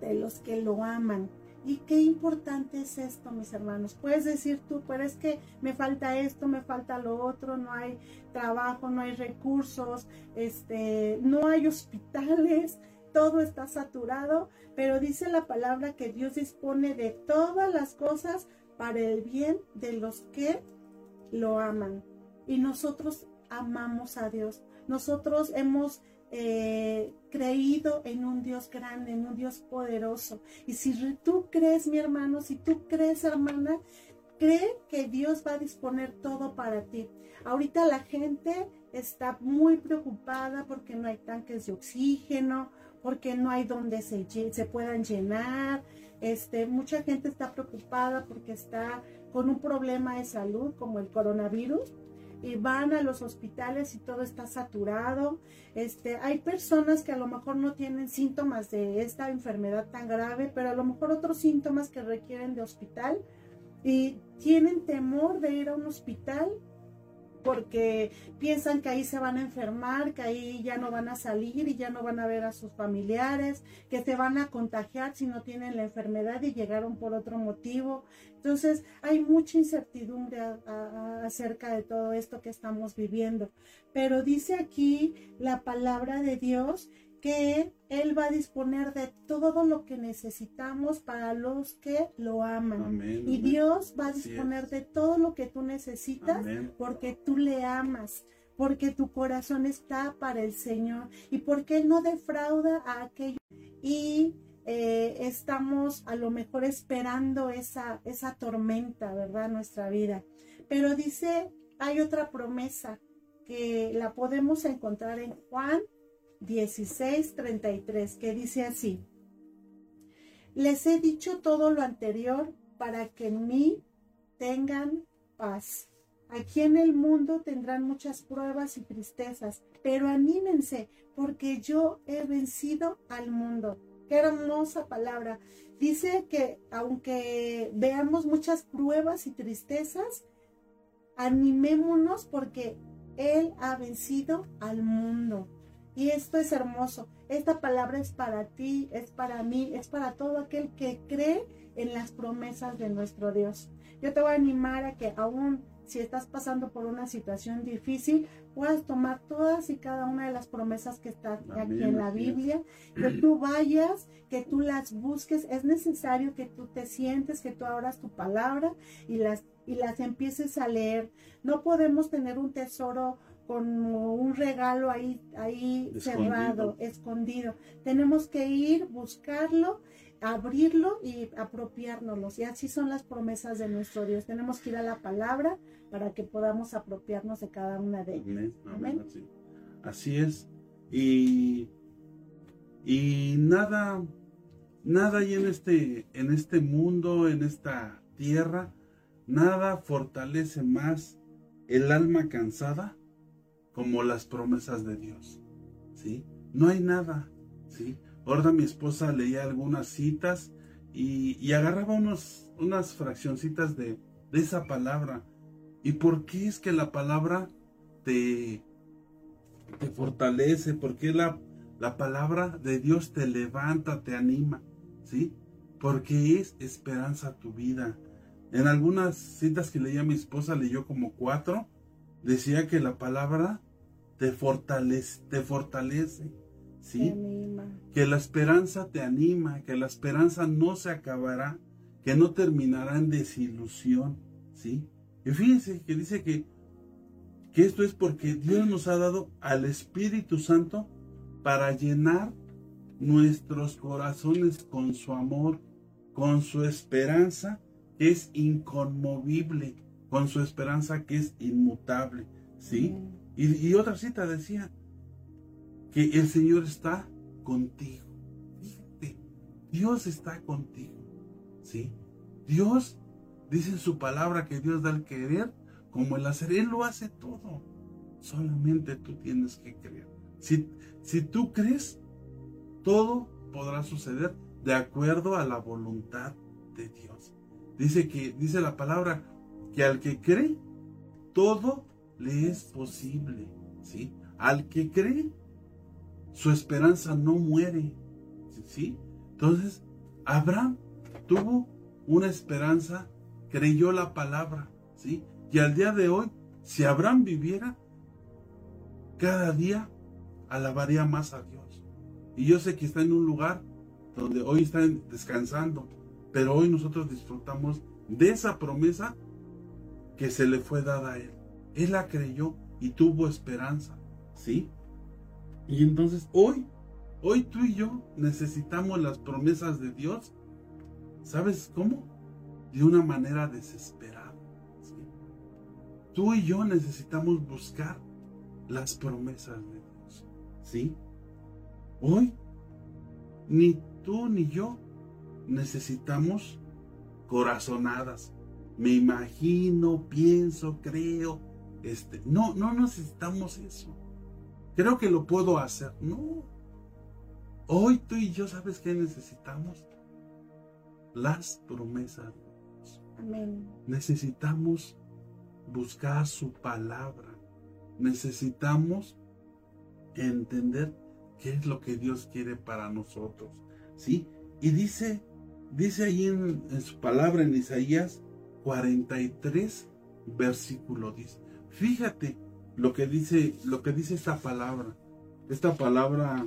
de los que lo aman. Y qué importante es esto, mis hermanos. Puedes decir tú, pero es que me falta esto, me falta lo otro, no hay trabajo, no hay recursos, este, no hay hospitales, <laughs> todo está saturado, pero dice la palabra que Dios dispone de todas las cosas para el bien de los que lo aman y nosotros amamos a Dios. Nosotros hemos eh, creído en un Dios grande, en un Dios poderoso. Y si tú crees, mi hermano, si tú crees, hermana, cree que Dios va a disponer todo para ti. Ahorita la gente está muy preocupada porque no hay tanques de oxígeno, porque no hay donde se, se puedan llenar. Este, mucha gente está preocupada porque está con un problema de salud como el coronavirus y van a los hospitales y todo está saturado. Este, hay personas que a lo mejor no tienen síntomas de esta enfermedad tan grave, pero a lo mejor otros síntomas que requieren de hospital y tienen temor de ir a un hospital porque piensan que ahí se van a enfermar, que ahí ya no van a salir y ya no van a ver a sus familiares, que se van a contagiar si no tienen la enfermedad y llegaron por otro motivo. Entonces hay mucha incertidumbre acerca de todo esto que estamos viviendo. Pero dice aquí la palabra de Dios que Él va a disponer de todo lo que necesitamos para los que lo aman. y Dios va a disponer de todo lo que tú necesitas porque tú le amas, porque tu corazón está para el Señor y porque Él no defrauda a aquellos. Y eh, estamos a lo mejor esperando esa, esa tormenta, ¿verdad? Nuestra vida. Pero dice, hay otra promesa que la podemos encontrar en Juan 16:33, que dice así, les he dicho todo lo anterior para que en mí tengan paz. Aquí en el mundo tendrán muchas pruebas y tristezas, pero anímense porque yo he vencido al mundo. Qué hermosa palabra. Dice que aunque veamos muchas pruebas y tristezas, animémonos porque Él ha vencido al mundo. Y esto es hermoso. Esta palabra es para ti, es para mí, es para todo aquel que cree en las promesas de nuestro Dios. Yo te voy a animar a que aún si estás pasando por una situación difícil, puedas tomar todas y cada una de las promesas que están aquí en la Biblia, que tú vayas, que tú las busques. Es necesario que tú te sientes, que tú abras tu palabra y las, y las empieces a leer. No podemos tener un tesoro como un regalo ahí, ahí cerrado, escondido. Tenemos que ir, buscarlo, abrirlo y apropiárnoslo. Y así son las promesas de nuestro Dios. Tenemos que ir a la palabra para que podamos apropiarnos de cada una de ellas. Amén. Así. es. Y, y nada, nada hay en este, en este mundo, en esta tierra, nada fortalece más el alma cansada como las promesas de Dios. ¿Sí? No hay nada, ¿sí? Ahora mi esposa leía algunas citas y, agarraba unos, unas fraccioncitas de, de, esa palabra. ¿Y por qué es que la palabra te, te fortalece? ¿Por qué la, la palabra de Dios te levanta, te anima? ¿Sí? Porque es esperanza tu vida. En algunas citas que leía mi esposa, leyó como cuatro, decía que la palabra te fortalece, te fortalece, ¿sí? Que la esperanza te anima, que la esperanza no se acabará, que no terminará en desilusión, ¿sí? Y fíjense que dice que, que esto es porque Dios nos ha dado al Espíritu Santo para llenar nuestros corazones con su amor, con su esperanza que es inconmovible, con su esperanza que es inmutable, ¿sí? Y, otra cita decía que el Señor está contigo. Dios está contigo, ¿sí? Dios dice en su palabra que Dios da el querer como el hacer. Él lo hace todo. Solamente tú tienes que creer. Si, si tú crees, todo podrá suceder de acuerdo a la voluntad de Dios. Dice que, dice la palabra, que al que cree, todo le es posible, ¿sí? Al que cree, su esperanza no muere, ¿sí? Entonces, Abraham tuvo una esperanza, creyó la palabra, ¿sí? Y al día de hoy, si Abraham viviera, cada día alabaría más a Dios. Y yo sé que está en un lugar donde hoy están descansando, pero hoy nosotros disfrutamos de esa promesa que se le fue dada a él. Él la creyó y tuvo esperanza, ¿sí? Y entonces hoy, hoy tú y yo necesitamos las promesas de Dios. ¿Sabes cómo? De una manera desesperada. Tú y yo necesitamos buscar las promesas de Dios, ¿sí? Hoy, ni tú ni yo necesitamos corazonadas. Me imagino, pienso, creo, este, no, no necesitamos eso. Creo que lo puedo hacer. No. Hoy tú y yo, ¿sabes qué necesitamos? Las promesas Amén. Necesitamos buscar su palabra. Necesitamos entender qué es lo que Dios quiere para nosotros. ¿Sí? Y dice, dice ahí en, en su palabra en Isaías 43, versículo 10. Fíjate lo que dice, lo que dice esta palabra. Esta palabra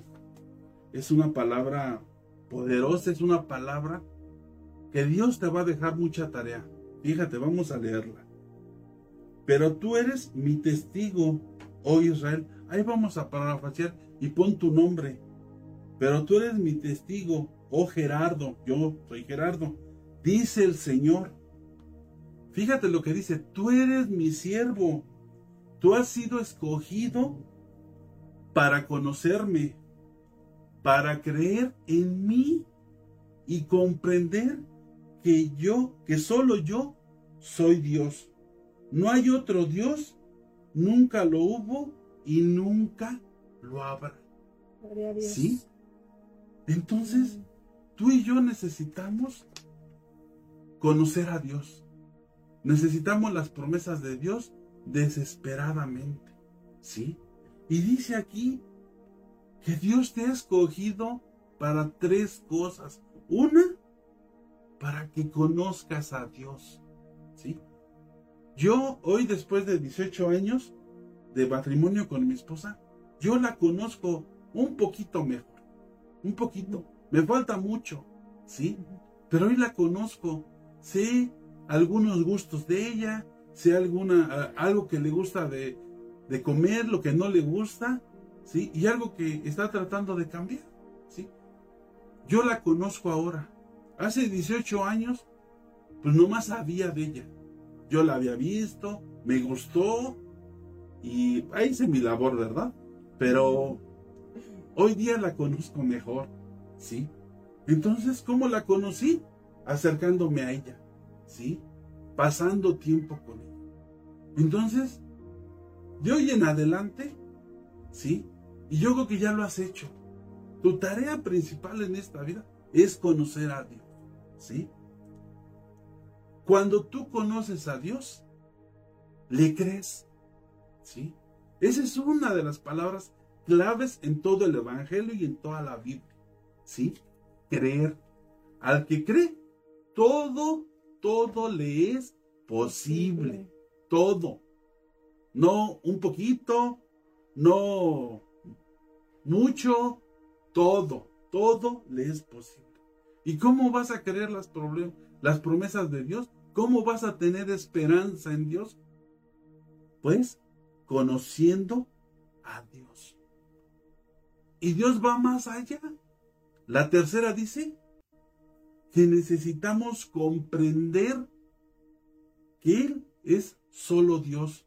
es una palabra poderosa, es una palabra que Dios te va a dejar mucha tarea. Fíjate, vamos a leerla. Pero tú eres mi testigo, oh Israel. Ahí vamos a parafrasear y pon tu nombre. Pero tú eres mi testigo, oh Gerardo. Yo soy Gerardo. Dice el Señor. Fíjate lo que dice. Tú eres mi siervo. Tú has sido escogido para conocerme, para creer en mí y comprender que yo, que solo yo soy Dios. No hay otro Dios, nunca lo hubo y nunca lo habrá. ¿Sí? Entonces, tú y yo necesitamos conocer a Dios. Necesitamos las promesas de Dios desesperadamente. ¿Sí? Y dice aquí que Dios te ha escogido para tres cosas. Una, para que conozcas a Dios. ¿Sí? Yo hoy, después de 18 años de matrimonio con mi esposa, yo la conozco un poquito mejor. Un poquito. Me falta mucho. ¿Sí? Pero hoy la conozco. Sé algunos gustos de ella, sé alguna, algo que le gusta de, de comer, lo que no le gusta, ¿sí? Y algo que está tratando de cambiar, ¿sí? Yo la conozco ahora. Hace 18 años, pues nomás sabía de ella. Yo la había visto, me gustó y ahí hice mi labor, ¿verdad? Pero hoy día la conozco mejor, ¿sí? Entonces, ¿cómo la conocí? Acercándome a ella, ¿sí? Pasando tiempo con ella. Entonces, de hoy en adelante, ¿sí? Y yo creo que ya lo has hecho. Tu tarea principal en esta vida es conocer a Dios, ¿sí? Cuando tú conoces a Dios, le crees, ¿sí? Esa es una de las palabras claves en todo el Evangelio y en toda la Biblia, ¿sí? Creer. Al que cree, todo, todo le es posible todo. No un poquito, no mucho, todo, todo le es posible. ¿Y cómo vas a creer las, las promesas de Dios? ¿Cómo vas a tener esperanza en Dios? Pues conociendo a Dios. Y Dios va más allá. La tercera dice que necesitamos comprender que Él es solo Dios.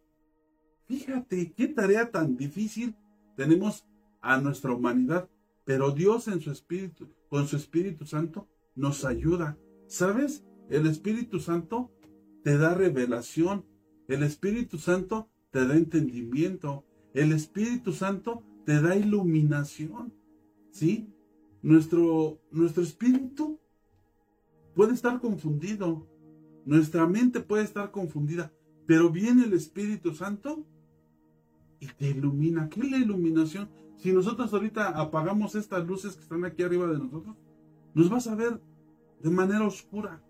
Fíjate qué tarea tan difícil tenemos a nuestra humanidad, pero Dios en su espíritu, con su Espíritu Santo, nos ayuda. ¿Sabes? El Espíritu Santo te da revelación, el Espíritu Santo te da entendimiento, el Espíritu Santo te da iluminación. ¿Sí? Nuestro, nuestro espíritu puede estar confundido, nuestra mente puede estar confundida, pero viene el Espíritu Santo y te ilumina. ¿Qué es la iluminación? Si nosotros ahorita apagamos estas luces que están aquí arriba de nosotros, nos vas a ver de manera oscura,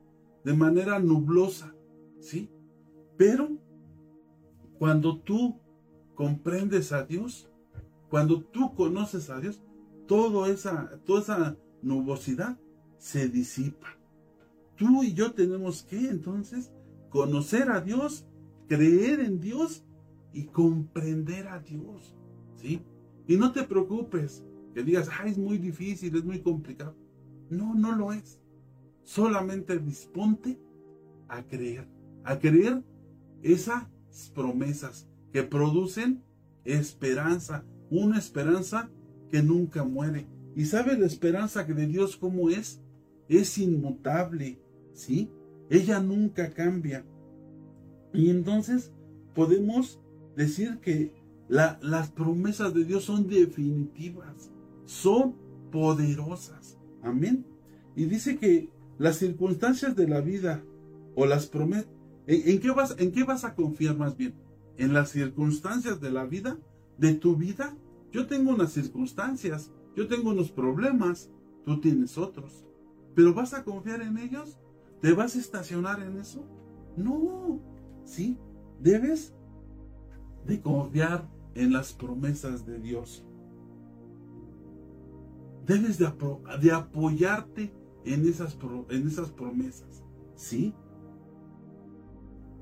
de manera nublosa, ¿sí? Pero cuando tú comprendes a Dios, cuando tú conoces a Dios, esa, toda esa nubosidad se disipa. Tú y yo tenemos que entonces conocer a Dios creer en Dios y comprender a Dios. ¿Sí? Y no te preocupes que digas, ay, es muy difícil, es muy complicado. No, no lo es. Solamente disponte a creer, a creer esas promesas que producen esperanza, una esperanza que nunca muere. ¿Y sabe la esperanza que de Dios cómo es? Es inmutable, ¿sí? Ella nunca cambia. Y entonces podemos decir que las promesas de Dios son definitivas, son poderosas. Amén. Y dice que las circunstancias de la vida o las promesas, ¿en, qué vas, ¿en qué vas a confiar más bien? ¿En las circunstancias de la vida? ¿De tu vida? Yo tengo unas circunstancias, yo tengo unos problemas, tú tienes otros. ¿Pero vas a confiar en ellos? ¿Te vas a estacionar en eso? No, sí, debes de confiar en las promesas de Dios. Debes de, de apoyarte en esas, en esas promesas. ¿Sí?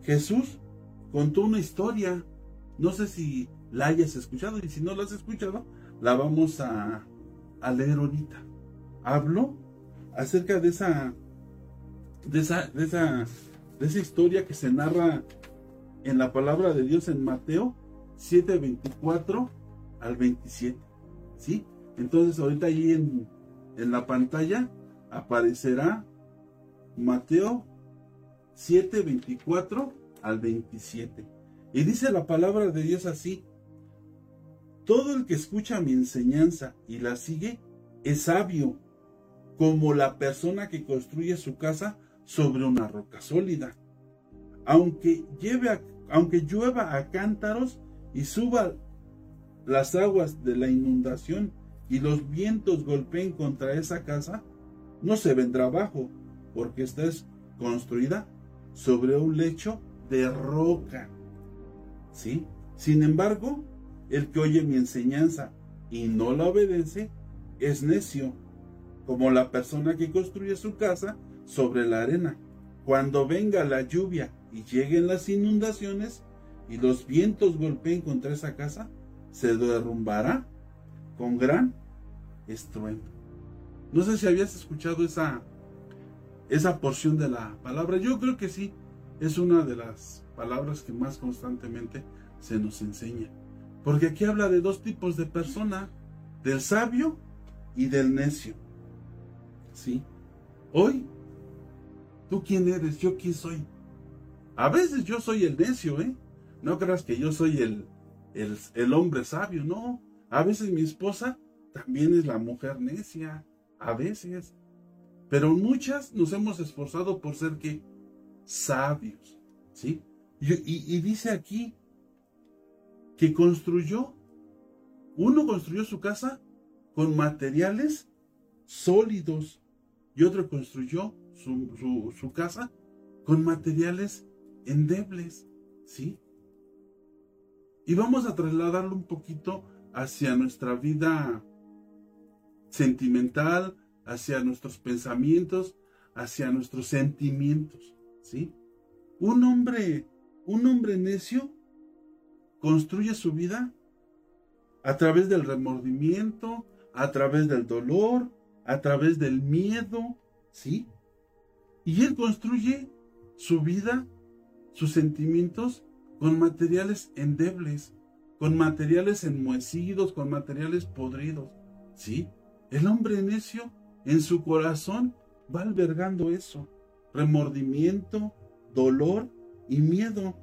Jesús contó una historia. No sé si la hayas escuchado y si no la has escuchado, la vamos a, a leer ahorita. Habló acerca de esa, de esa, de esa, de esa historia que se narra en la palabra de Dios en Mateo 7, 24 al 27. ¿Sí? Entonces ahorita ahí en, en la pantalla aparecerá Mateo 7, 24 al 27. Y dice la palabra de Dios así, todo el que escucha mi enseñanza y la sigue es sabio, como la persona que construye su casa sobre una roca sólida. Aunque, lleve aunque llueva a cántaros y suba las aguas de la inundación y los vientos golpeen contra esa casa, no se vendrá abajo, porque esta es construida sobre un lecho de roca. ¿Sí? Sin embargo, el que oye mi enseñanza y no la obedece es necio, como la persona que construye su casa sobre la arena. Cuando venga la lluvia y lleguen las inundaciones y los vientos golpeen contra esa casa, se derrumbará con gran estruendo. No sé si habías escuchado esa, esa porción de la palabra. Yo creo que sí, es una de las palabras que más constantemente se nos enseña. Porque aquí habla de dos tipos de persona, del sabio y del necio. ¿Sí? Hoy, ¿tú quién eres? ¿Yo quién soy? A veces yo soy el necio, ¿eh? No creas que yo soy el, el, hombre sabio, no. A veces mi esposa también es la mujer necia a veces. Pero muchas nos hemos esforzado por ser que sabios, ¿sí? Y, dice aquí que construyó, uno construyó su casa con materiales sólidos y otro construyó su, su casa con materiales endebles, ¿sí? Y vamos a trasladarlo un poquito hacia nuestra vida sentimental, hacia nuestros pensamientos, hacia nuestros sentimientos, ¿sí? Un hombre, un hombre necio construye su vida a través del remordimiento, a través del dolor, a través del miedo, ¿sí? Y él construye su vida, sus sentimientos con materiales endebles, con materiales enmohecidos, con materiales podridos, ¿sí? El hombre necio en su corazón va albergando eso, remordimiento, dolor y miedo.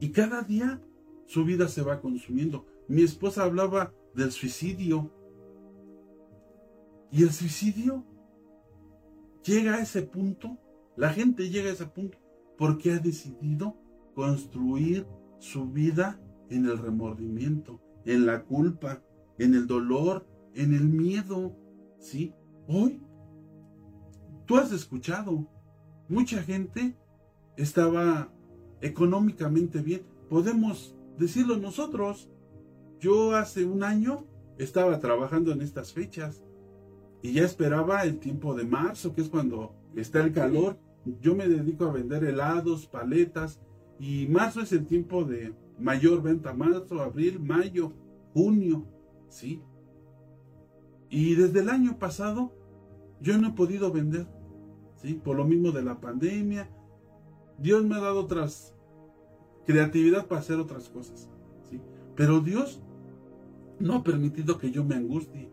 Y cada día su vida se va consumiendo. Mi esposa hablaba del suicidio. Y el suicidio llega a ese punto, la gente llega a ese punto porque ha decidido construir su vida en el remordimiento, en la culpa, en el dolor, en el miedo, ¿sí? Hoy, tú has escuchado, mucha gente estaba económicamente bien. Podemos decirlo nosotros. Yo hace un año estaba trabajando en estas fechas y ya esperaba el tiempo de marzo, que es cuando está el calor. Yo me dedico a vender helados, paletas y marzo es el tiempo de mayor venta, marzo, abril, mayo, junio, ¿sí? Y desde el año pasado yo no he podido vender, ¿sí? Por lo mismo de la pandemia. Dios me ha dado otras creatividad para hacer otras cosas, ¿sí? Pero Dios no ha permitido que yo me angustie,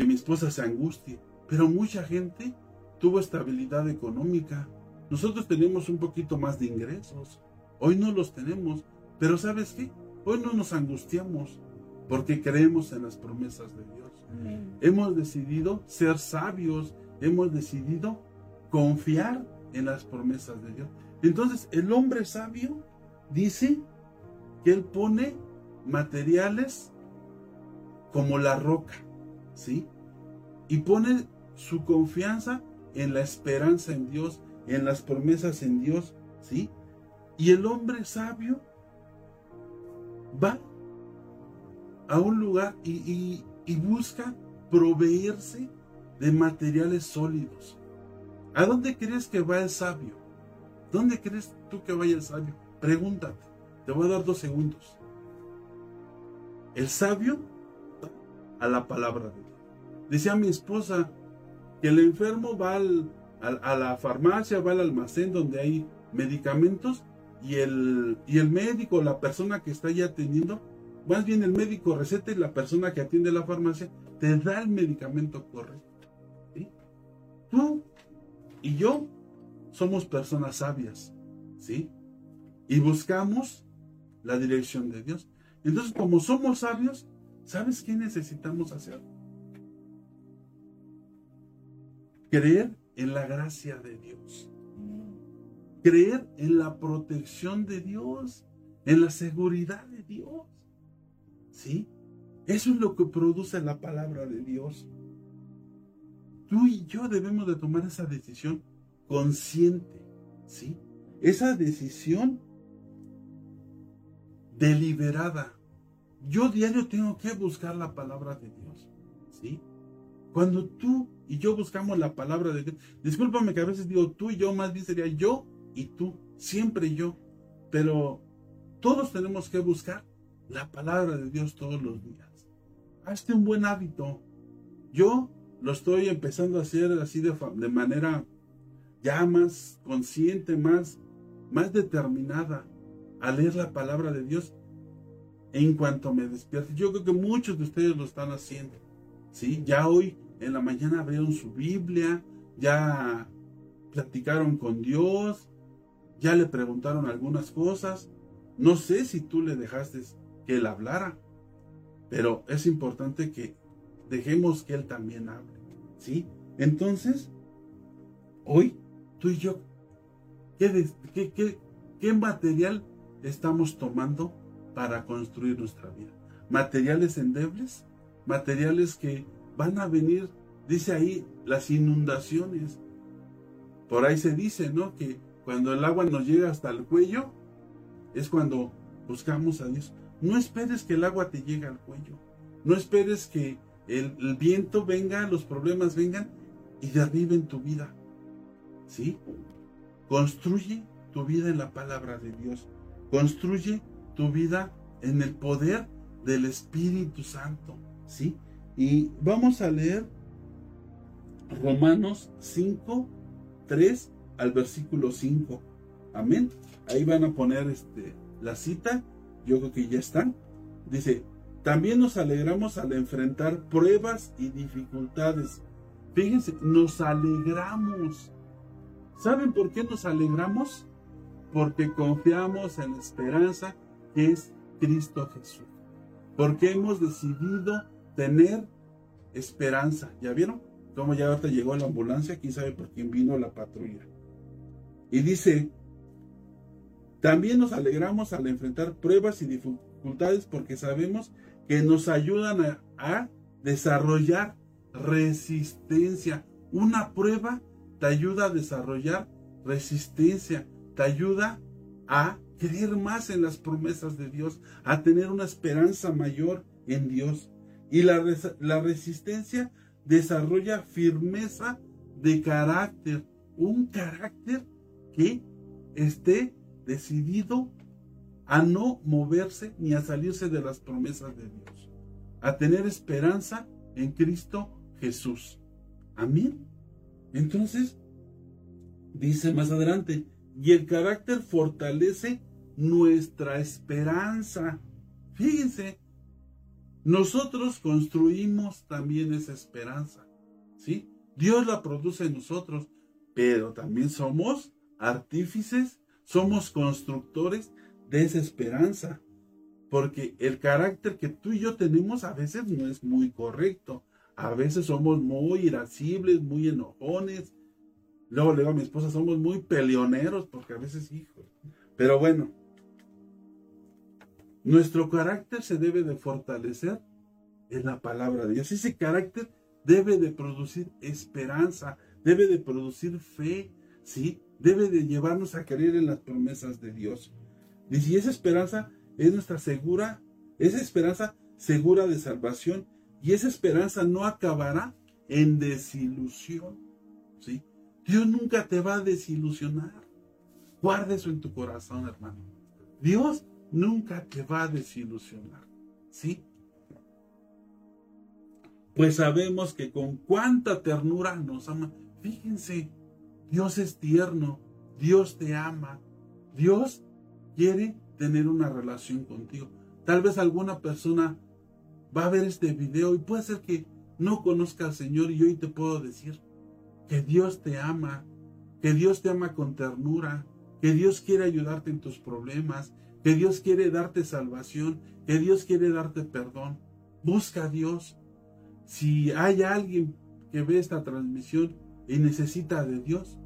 que mi esposa se angustie. Pero mucha gente tuvo estabilidad económica. Nosotros tenemos un poquito más de ingresos. Hoy no los tenemos Pero ¿sabes qué? Hoy no nos angustiamos porque creemos en las promesas de Dios. Hemos decidido ser sabios, hemos decidido confiar en las promesas de Dios. Entonces, el hombre sabio dice que él pone materiales como la roca, ¿sí? Y pone su confianza en la esperanza en Dios, en las promesas en Dios, ¿sí? Y el hombre sabio va a un lugar y, busca proveerse de materiales sólidos. ¿A dónde crees que va el sabio? ¿Dónde crees tú que vaya el sabio? Pregúntate. Te voy a dar dos segundos. El sabio a la palabra de Dios. Decía mi esposa que el enfermo va a la farmacia, va al almacén donde hay medicamentos y el, y el médico, la persona que está ahí atendiendo, más bien el médico receta y la persona que atiende la farmacia te da el medicamento correcto. Tú y yo somos personas sabias, ¿sí? Y buscamos la dirección de Dios. Entonces, como somos sabios, ¿sabes qué necesitamos hacer? Creer en la gracia de Dios. Creer en la protección de Dios, en la seguridad de Dios. ¿Sí? Eso es lo que produce la palabra de Dios. Tú y yo debemos de tomar esa decisión consciente, ¿sí? Esa decisión deliberada. Yo diario tengo que buscar la palabra de Dios, ¿sí? Cuando tú y yo buscamos la palabra de Dios, discúlpame que a veces digo tú y yo, más bien sería yo y tú, siempre yo, pero todos tenemos que buscar la palabra de Dios todos los días. Hazte un buen hábito. Yo lo estoy empezando a hacer así de, manera ya más consciente, más, más determinada a leer la palabra de Dios en cuanto me despierte. Yo creo que muchos de ustedes lo están haciendo. ¿Sí? Ya hoy en la mañana abrieron su Biblia, ya platicaron con Dios, ya le preguntaron algunas cosas. No sé si tú le dejaste que él hablara, pero es importante que dejemos que él también hable. ¿Sí? Entonces, hoy tú y yo, ¿qué, qué, qué material estamos tomando para construir nuestra vida? ¿Materiales endebles? ¿Materiales que van a venir, dice ahí, las inundaciones? Por ahí se dice, ¿no? Que cuando el agua nos llega hasta el cuello, es cuando buscamos a Dios. No esperes que el agua te llegue al cuello. No esperes que el, el viento venga, los problemas vengan y derriben tu vida. ¿Sí? Construye tu vida en la palabra de Dios. Construye tu vida en el poder del Espíritu Santo. ¿Sí? Y vamos a leer Romanos 5, 3 al versículo 5. Amén. Ahí van a poner este, la cita. Yo creo que ya están. Dice, también nos alegramos al enfrentar pruebas y dificultades. Fíjense, nos alegramos. ¿Saben por qué nos alegramos? porque confiamos en la esperanza que es Cristo Jesús. Porque hemos decidido tener esperanza. ¿Ya vieron? Cómo ya ahorita llegó la ambulancia, quién sabe por quién vino la patrulla. Y dice, también nos alegramos al enfrentar pruebas y dificultades porque sabemos que nos ayudan a, desarrollar resistencia. Una prueba te ayuda a desarrollar resistencia ayuda a creer más en las promesas de Dios, a tener una esperanza mayor en Dios. Y la, la resistencia desarrolla firmeza de carácter, un carácter que esté decidido a no moverse ni a salirse de las promesas de Dios, a tener esperanza en Cristo Jesús. Amén. Entonces, dice más adelante, y el carácter fortalece nuestra esperanza. Fíjense, nosotros construimos también esa esperanza. ¿Sí? Dios la produce en nosotros, pero también somos artífices, somos constructores de esa esperanza. Porque el carácter que tú y yo tenemos a veces no es muy correcto. A veces somos muy irascibles, muy enojones. Luego le digo a mi esposa, somos muy peleoneros, porque a veces, hijo. Pero bueno, nuestro carácter se debe de fortalecer en la palabra de Dios. Ese carácter debe de producir esperanza, debe de producir fe, ¿sí? Debe de llevarnos a creer en las promesas de Dios. Dice, y esa esperanza es nuestra segura, esa esperanza segura de salvación, y esa esperanza no acabará en desilusión, ¿sí? Dios nunca te va a desilusionar. Guarda eso en tu corazón, hermano. Dios nunca te va a desilusionar, ¿sí? Pues sabemos que con cuánta ternura nos ama. Fíjense, Dios es tierno, Dios te ama, Dios quiere tener una relación contigo. Tal vez alguna persona va a ver este video y puede ser que no conozca al Señor y hoy te puedo decir que Dios te ama, que Dios te ama con ternura, que Dios quiere ayudarte en tus problemas, que Dios quiere darte salvación, que Dios quiere darte perdón. Busca a Dios. Si hay alguien que ve esta transmisión y necesita de Dios,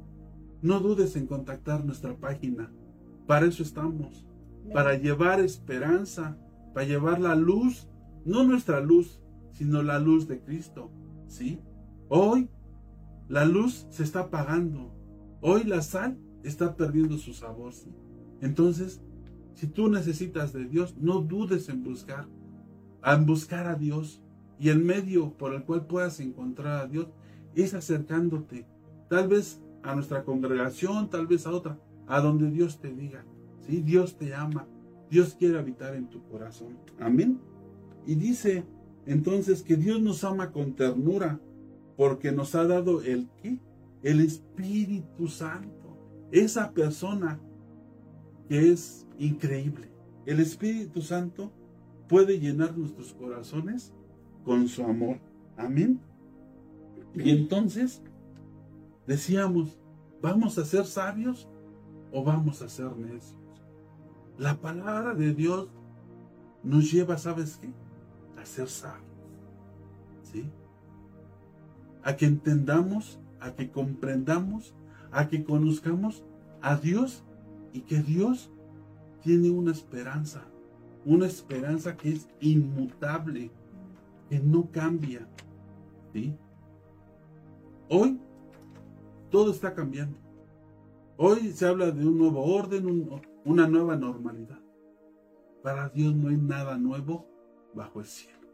no dudes en contactar nuestra página. Para eso estamos, para llevar esperanza, para llevar la luz, no nuestra luz, sino la luz de Cristo. ¿Sí? Hoy la luz se está apagando. Hoy la sal está perdiendo su sabor. Entonces, si tú necesitas de Dios, no dudes en buscar, en buscar a Dios. Y el medio por el cual puedas encontrar a Dios es acercándote, tal vez a nuestra congregación, tal vez a otra, a donde Dios te diga. ¿sí? Dios te ama, Dios quiere habitar en tu corazón. Amén. Y dice entonces que Dios nos ama con ternura, porque nos ha dado el qué? El Espíritu Santo. Esa persona que es increíble. El Espíritu Santo puede llenar nuestros corazones con su amor. Amén. Y entonces decíamos, ¿vamos a ser sabios o vamos a ser necios? La palabra de Dios nos lleva, ¿sabes qué? A ser sabios. ¿Sí? A que entendamos, a que comprendamos, a que conozcamos a Dios y que Dios tiene una esperanza, una esperanza que es inmutable, que no cambia. Hoy todo está cambiando. Hoy se habla de un nuevo orden, una nueva normalidad. Para Dios no hay nada nuevo bajo el cielo.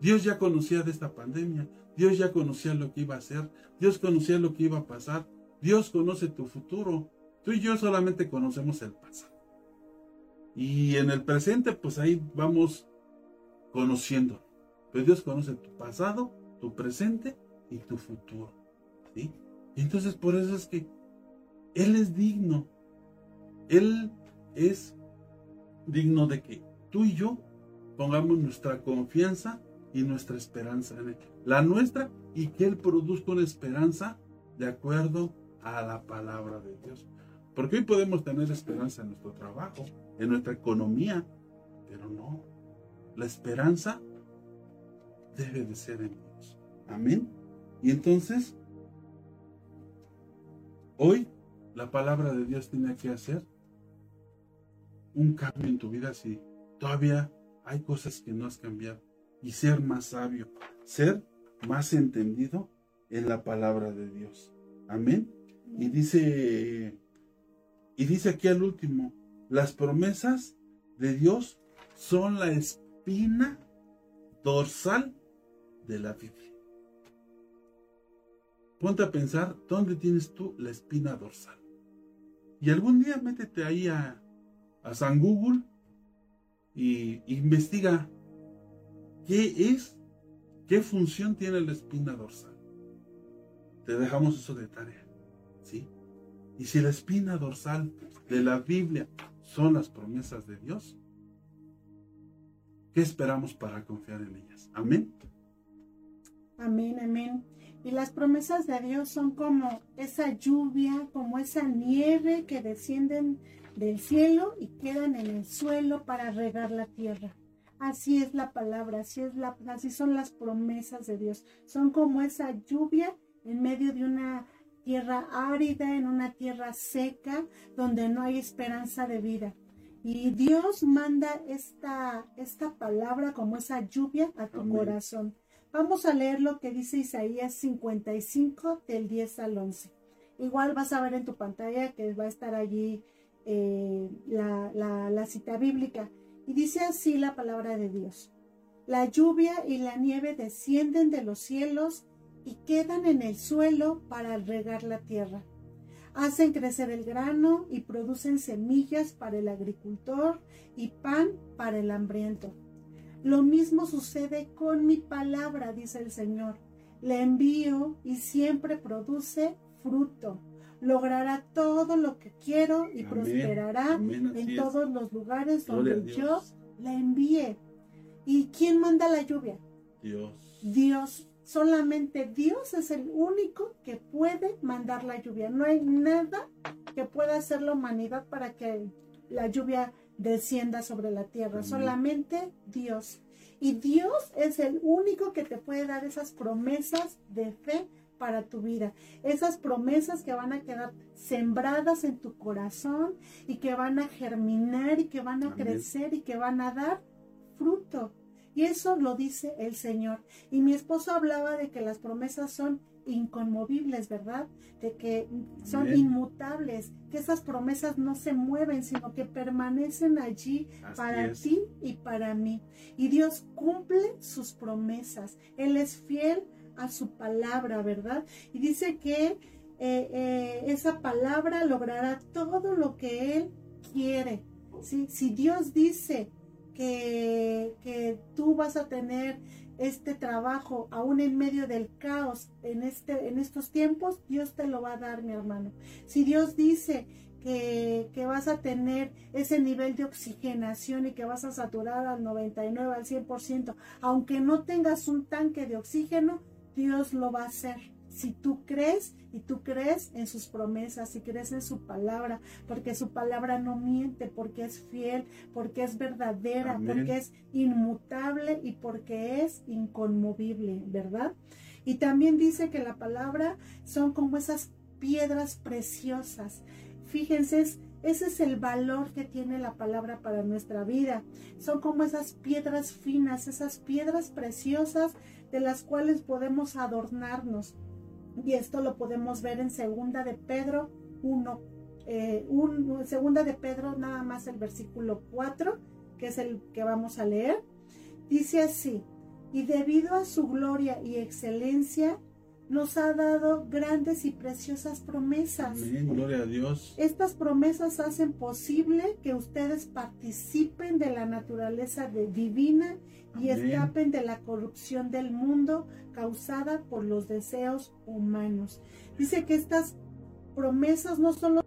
Dios ya conocía de esta pandemia, Dios ya conocía lo que iba a hacer, Dios conocía lo que iba a pasar, Dios conoce tu futuro, tú y yo solamente conocemos el pasado. Y en el presente, pues ahí vamos conociendo. Pero Dios conoce tu pasado, tu presente y tu futuro. Y entonces por eso es que Él es digno. Él es digno de que tú y yo pongamos nuestra confianza y nuestra esperanza en Él. La nuestra y que Él produzca una esperanza de acuerdo a la palabra de Dios. Porque hoy podemos tener esperanza en nuestro trabajo, en nuestra economía, pero no. La esperanza debe de ser en Dios. Amén. Y entonces, hoy la palabra de Dios tiene que hacer un cambio en tu vida si todavía hay cosas que no has cambiado. Y ser más sabio, ser más entendido en la palabra de Dios. Amén. Y dice, y dice aquí al último, las promesas de Dios son la espina dorsal de la Biblia. Ponte a pensar, ¿dónde tienes tú la espina dorsal? Y algún día métete ahí a, a San Google y investiga qué es, qué función tiene la espina dorsal. Te dejamos eso de tarea, ¿sí? Y si la espina dorsal de la Biblia son las promesas de Dios, ¿qué esperamos para confiar en ellas? Amén. Amén, amén. Y las promesas de Dios son como esa lluvia, como esa nieve que descienden del cielo y quedan en el suelo para regar la tierra. Así es la palabra, así, es la, así son las promesas de Dios. Son como esa lluvia en medio de una tierra árida, en una tierra seca, donde no hay esperanza de vida. Y Dios manda esta, esta palabra como esa lluvia a tu corazón. Vamos a leer lo que dice Isaías 55 del 10 al 11. Igual vas a ver en tu pantalla que va a estar allí eh, la, la cita bíblica. Y dice así la palabra de Dios. La lluvia y la nieve descienden de los cielos y quedan en el suelo para regar la tierra hacen crecer el grano y producen semillas para el agricultor y pan para el hambriento. Lo mismo sucede con mi palabra, dice el Señor. Le envío y siempre produce fruto. Logrará todo lo que quiero y prosperará en todos los lugares donde yo la envíe. ¿Y quién manda la lluvia? Dios. Dios Solamente Dios es el único que puede mandar la lluvia. No hay nada que pueda hacer la humanidad para que la lluvia descienda sobre la tierra. Solamente Dios. Y Dios es el único que te puede dar esas promesas de fe para tu vida. Esas promesas que van a quedar sembradas en tu corazón y que van a germinar y que van a crecer y que van a dar fruto. Y eso lo dice el Señor. Y mi esposo hablaba de que las promesas son inconmovibles, ¿verdad? De que son inmutables, que esas promesas no se mueven, sino que permanecen allí para ti y para mí. Y Dios cumple sus promesas. Él es fiel a su palabra, ¿verdad? Y dice que eh, eh, esa palabra logrará todo lo que Él quiere. ¿sí? Si Dios dice que, tú vas a tener este trabajo aún en medio del caos en, este, en estos tiempos, Dios te lo va a dar, mi hermano. Si Dios dice que, que, vas a tener ese nivel de oxigenación y que vas a saturar al 99, al 100%, aunque no tengas un tanque de oxígeno, Dios lo va a hacer si tú crees y tú crees en sus promesas, si crees en su palabra, porque su palabra no miente, porque es fiel, porque es verdadera, porque es inmutable y porque es inconmovible, ¿verdad? Y también dice que la palabra son como esas piedras preciosas. Fíjense, ese es el valor que tiene la palabra para nuestra vida. Son como esas piedras finas, esas piedras preciosas de las cuales podemos adornarnos. Y esto lo podemos ver en segunda de Pedro 1, eh, segunda de Pedro nada más el versículo 4, que es el que vamos a leer. Dice así, y debido a su gloria y excelencia, nos ha dado grandes y preciosas promesas. Amén, gloria a Dios. Estas promesas hacen posible que ustedes participen de la naturaleza divina y escapen de la corrupción del mundo causada por los deseos humanos. Dice que estas promesas no solo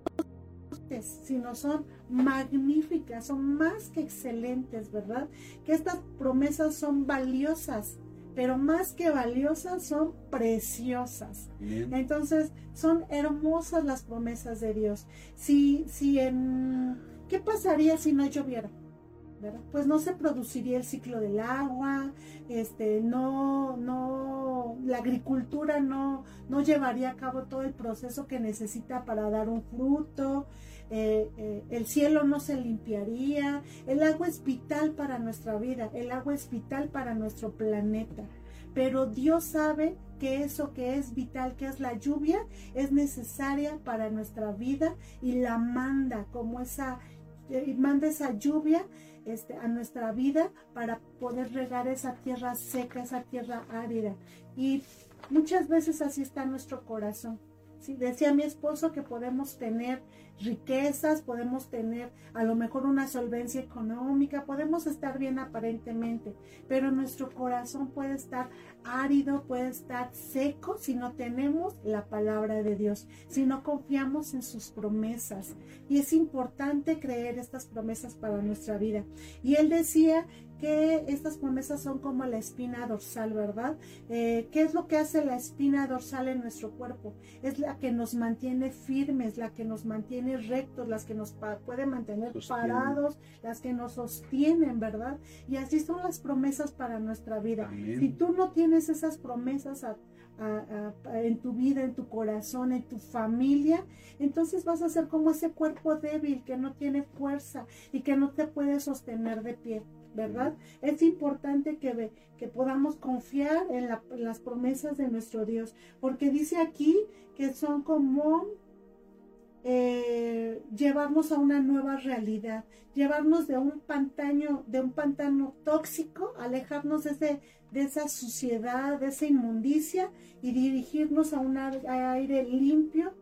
sino son magníficas, son más que excelentes, ¿verdad? Que estas promesas son valiosas pero más que valiosas son preciosas. Entonces, son hermosas las promesas de Dios. Si, si en, ¿qué pasaría si no lloviera? Pues no se produciría el ciclo del agua, este, no, no, la agricultura no, no llevaría a cabo todo el proceso que necesita para dar un fruto, eh, eh, el cielo no se limpiaría, el agua es vital para nuestra vida, el agua es vital para nuestro planeta. Pero Dios sabe que eso que es vital, que es la lluvia, es necesaria para nuestra vida y la manda como esa, eh, manda esa lluvia este, a nuestra vida para poder regar esa tierra seca, esa tierra árida. Y muchas veces así está nuestro corazón. ¿Sí? Decía mi esposo que podemos tener riquezas, podemos tener a lo mejor una solvencia económica, podemos estar bien aparentemente, pero nuestro corazón puede estar árido, puede estar seco si no tenemos la palabra de Dios, si no confiamos en sus promesas. Y es importante creer estas promesas para nuestra vida. Y él decía que estas promesas son como la espina dorsal, ¿verdad? Eh, ¿Qué es lo que hace la espina dorsal en nuestro cuerpo? Es la que nos mantiene firmes, la que nos mantiene rectos, las que nos puede mantener parados, las que nos sostienen, ¿verdad? Y así son las promesas para nuestra vida. Si tú no tienes esas promesas en tu vida, en tu corazón, en tu familia, entonces vas a ser como ese cuerpo débil que no tiene fuerza y que no te puede sostener de pie. ¿Verdad? Es importante que, que podamos confiar en, las promesas de nuestro Dios, porque dice aquí que son como eh, llevarnos a una nueva realidad, llevarnos de un pantano, de un pantano tóxico, alejarnos de, de esa suciedad, de esa inmundicia y dirigirnos a un aire limpio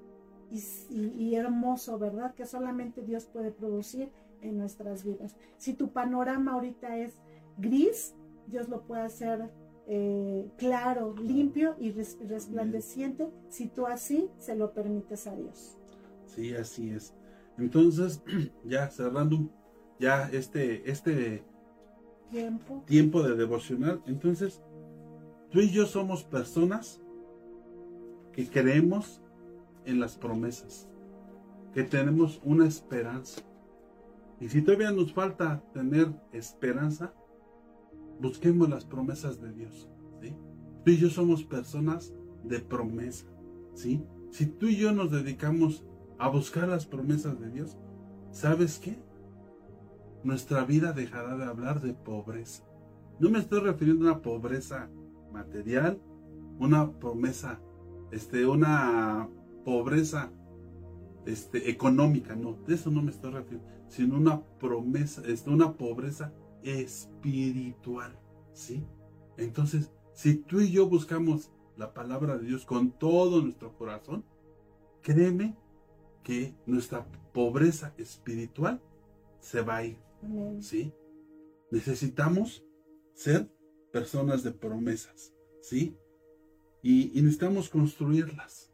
y hermoso, ¿verdad? Que solamente Dios puede producir en nuestras vidas. Si tu panorama ahorita es gris, Dios lo puede hacer eh, claro, limpio y resplandeciente, si tú así se lo permites a Dios. Sí, así es. Entonces, <clears throat> ya cerrando ya este, este tiempo. tiempo de devocional, entonces, tú y yo somos personas que creemos en las promesas, que tenemos una esperanza y si todavía nos falta tener esperanza, busquemos las promesas de Dios. Tú y yo somos personas de promesa. ¿sí? Si tú y yo nos dedicamos a buscar las promesas de Dios, ¿sabes qué? Nuestra vida dejará de hablar de pobreza. No me estoy refiriendo a una pobreza material, una promesa, este, una pobreza este, económica, no, de eso no me estoy refiriendo, sino una promesa, este, una pobreza espiritual, ¿sí? Entonces, si tú y yo buscamos la palabra de Dios con todo nuestro corazón, créeme que nuestra pobreza espiritual se va a ir, ¿sí? Necesitamos ser personas de promesas, ¿sí? Y, y necesitamos construirlas,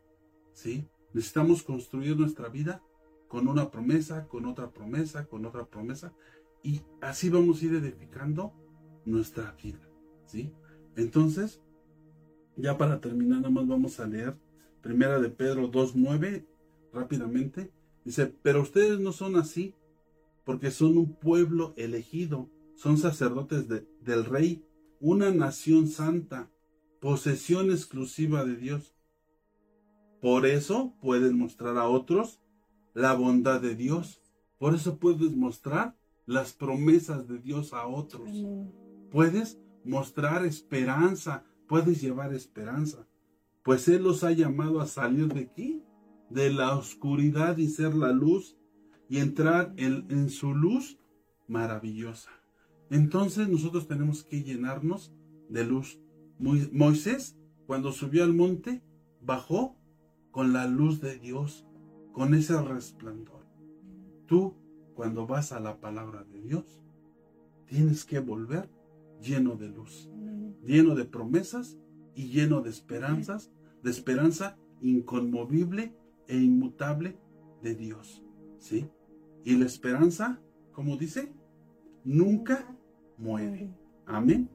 ¿sí? Necesitamos construir nuestra vida con una promesa, con otra promesa, con otra promesa, y así vamos a ir edificando nuestra vida, ¿sí? Entonces, ya para terminar, nada más vamos a leer Primera de Pedro 2.9 rápidamente. Dice, pero ustedes no son así, porque son un pueblo elegido, son sacerdotes del rey, una nación santa, posesión exclusiva de Dios. Por eso puedes mostrar a otros la bondad de Dios. Por eso puedes mostrar las promesas de Dios a otros. Puedes mostrar esperanza, puedes llevar esperanza. Pues Él los ha llamado a salir de aquí, de la oscuridad y ser la luz y entrar en, en su luz maravillosa. Entonces nosotros tenemos que llenarnos de luz. Moisés, cuando subió al monte, bajó con la luz de Dios, con ese resplandor. Tú, cuando vas a la palabra de Dios, tienes que volver lleno de luz, lleno de promesas y lleno de esperanzas, de esperanza inconmovible e inmutable de Dios. ¿Sí? Y la esperanza, como dice, nunca muere. Amén.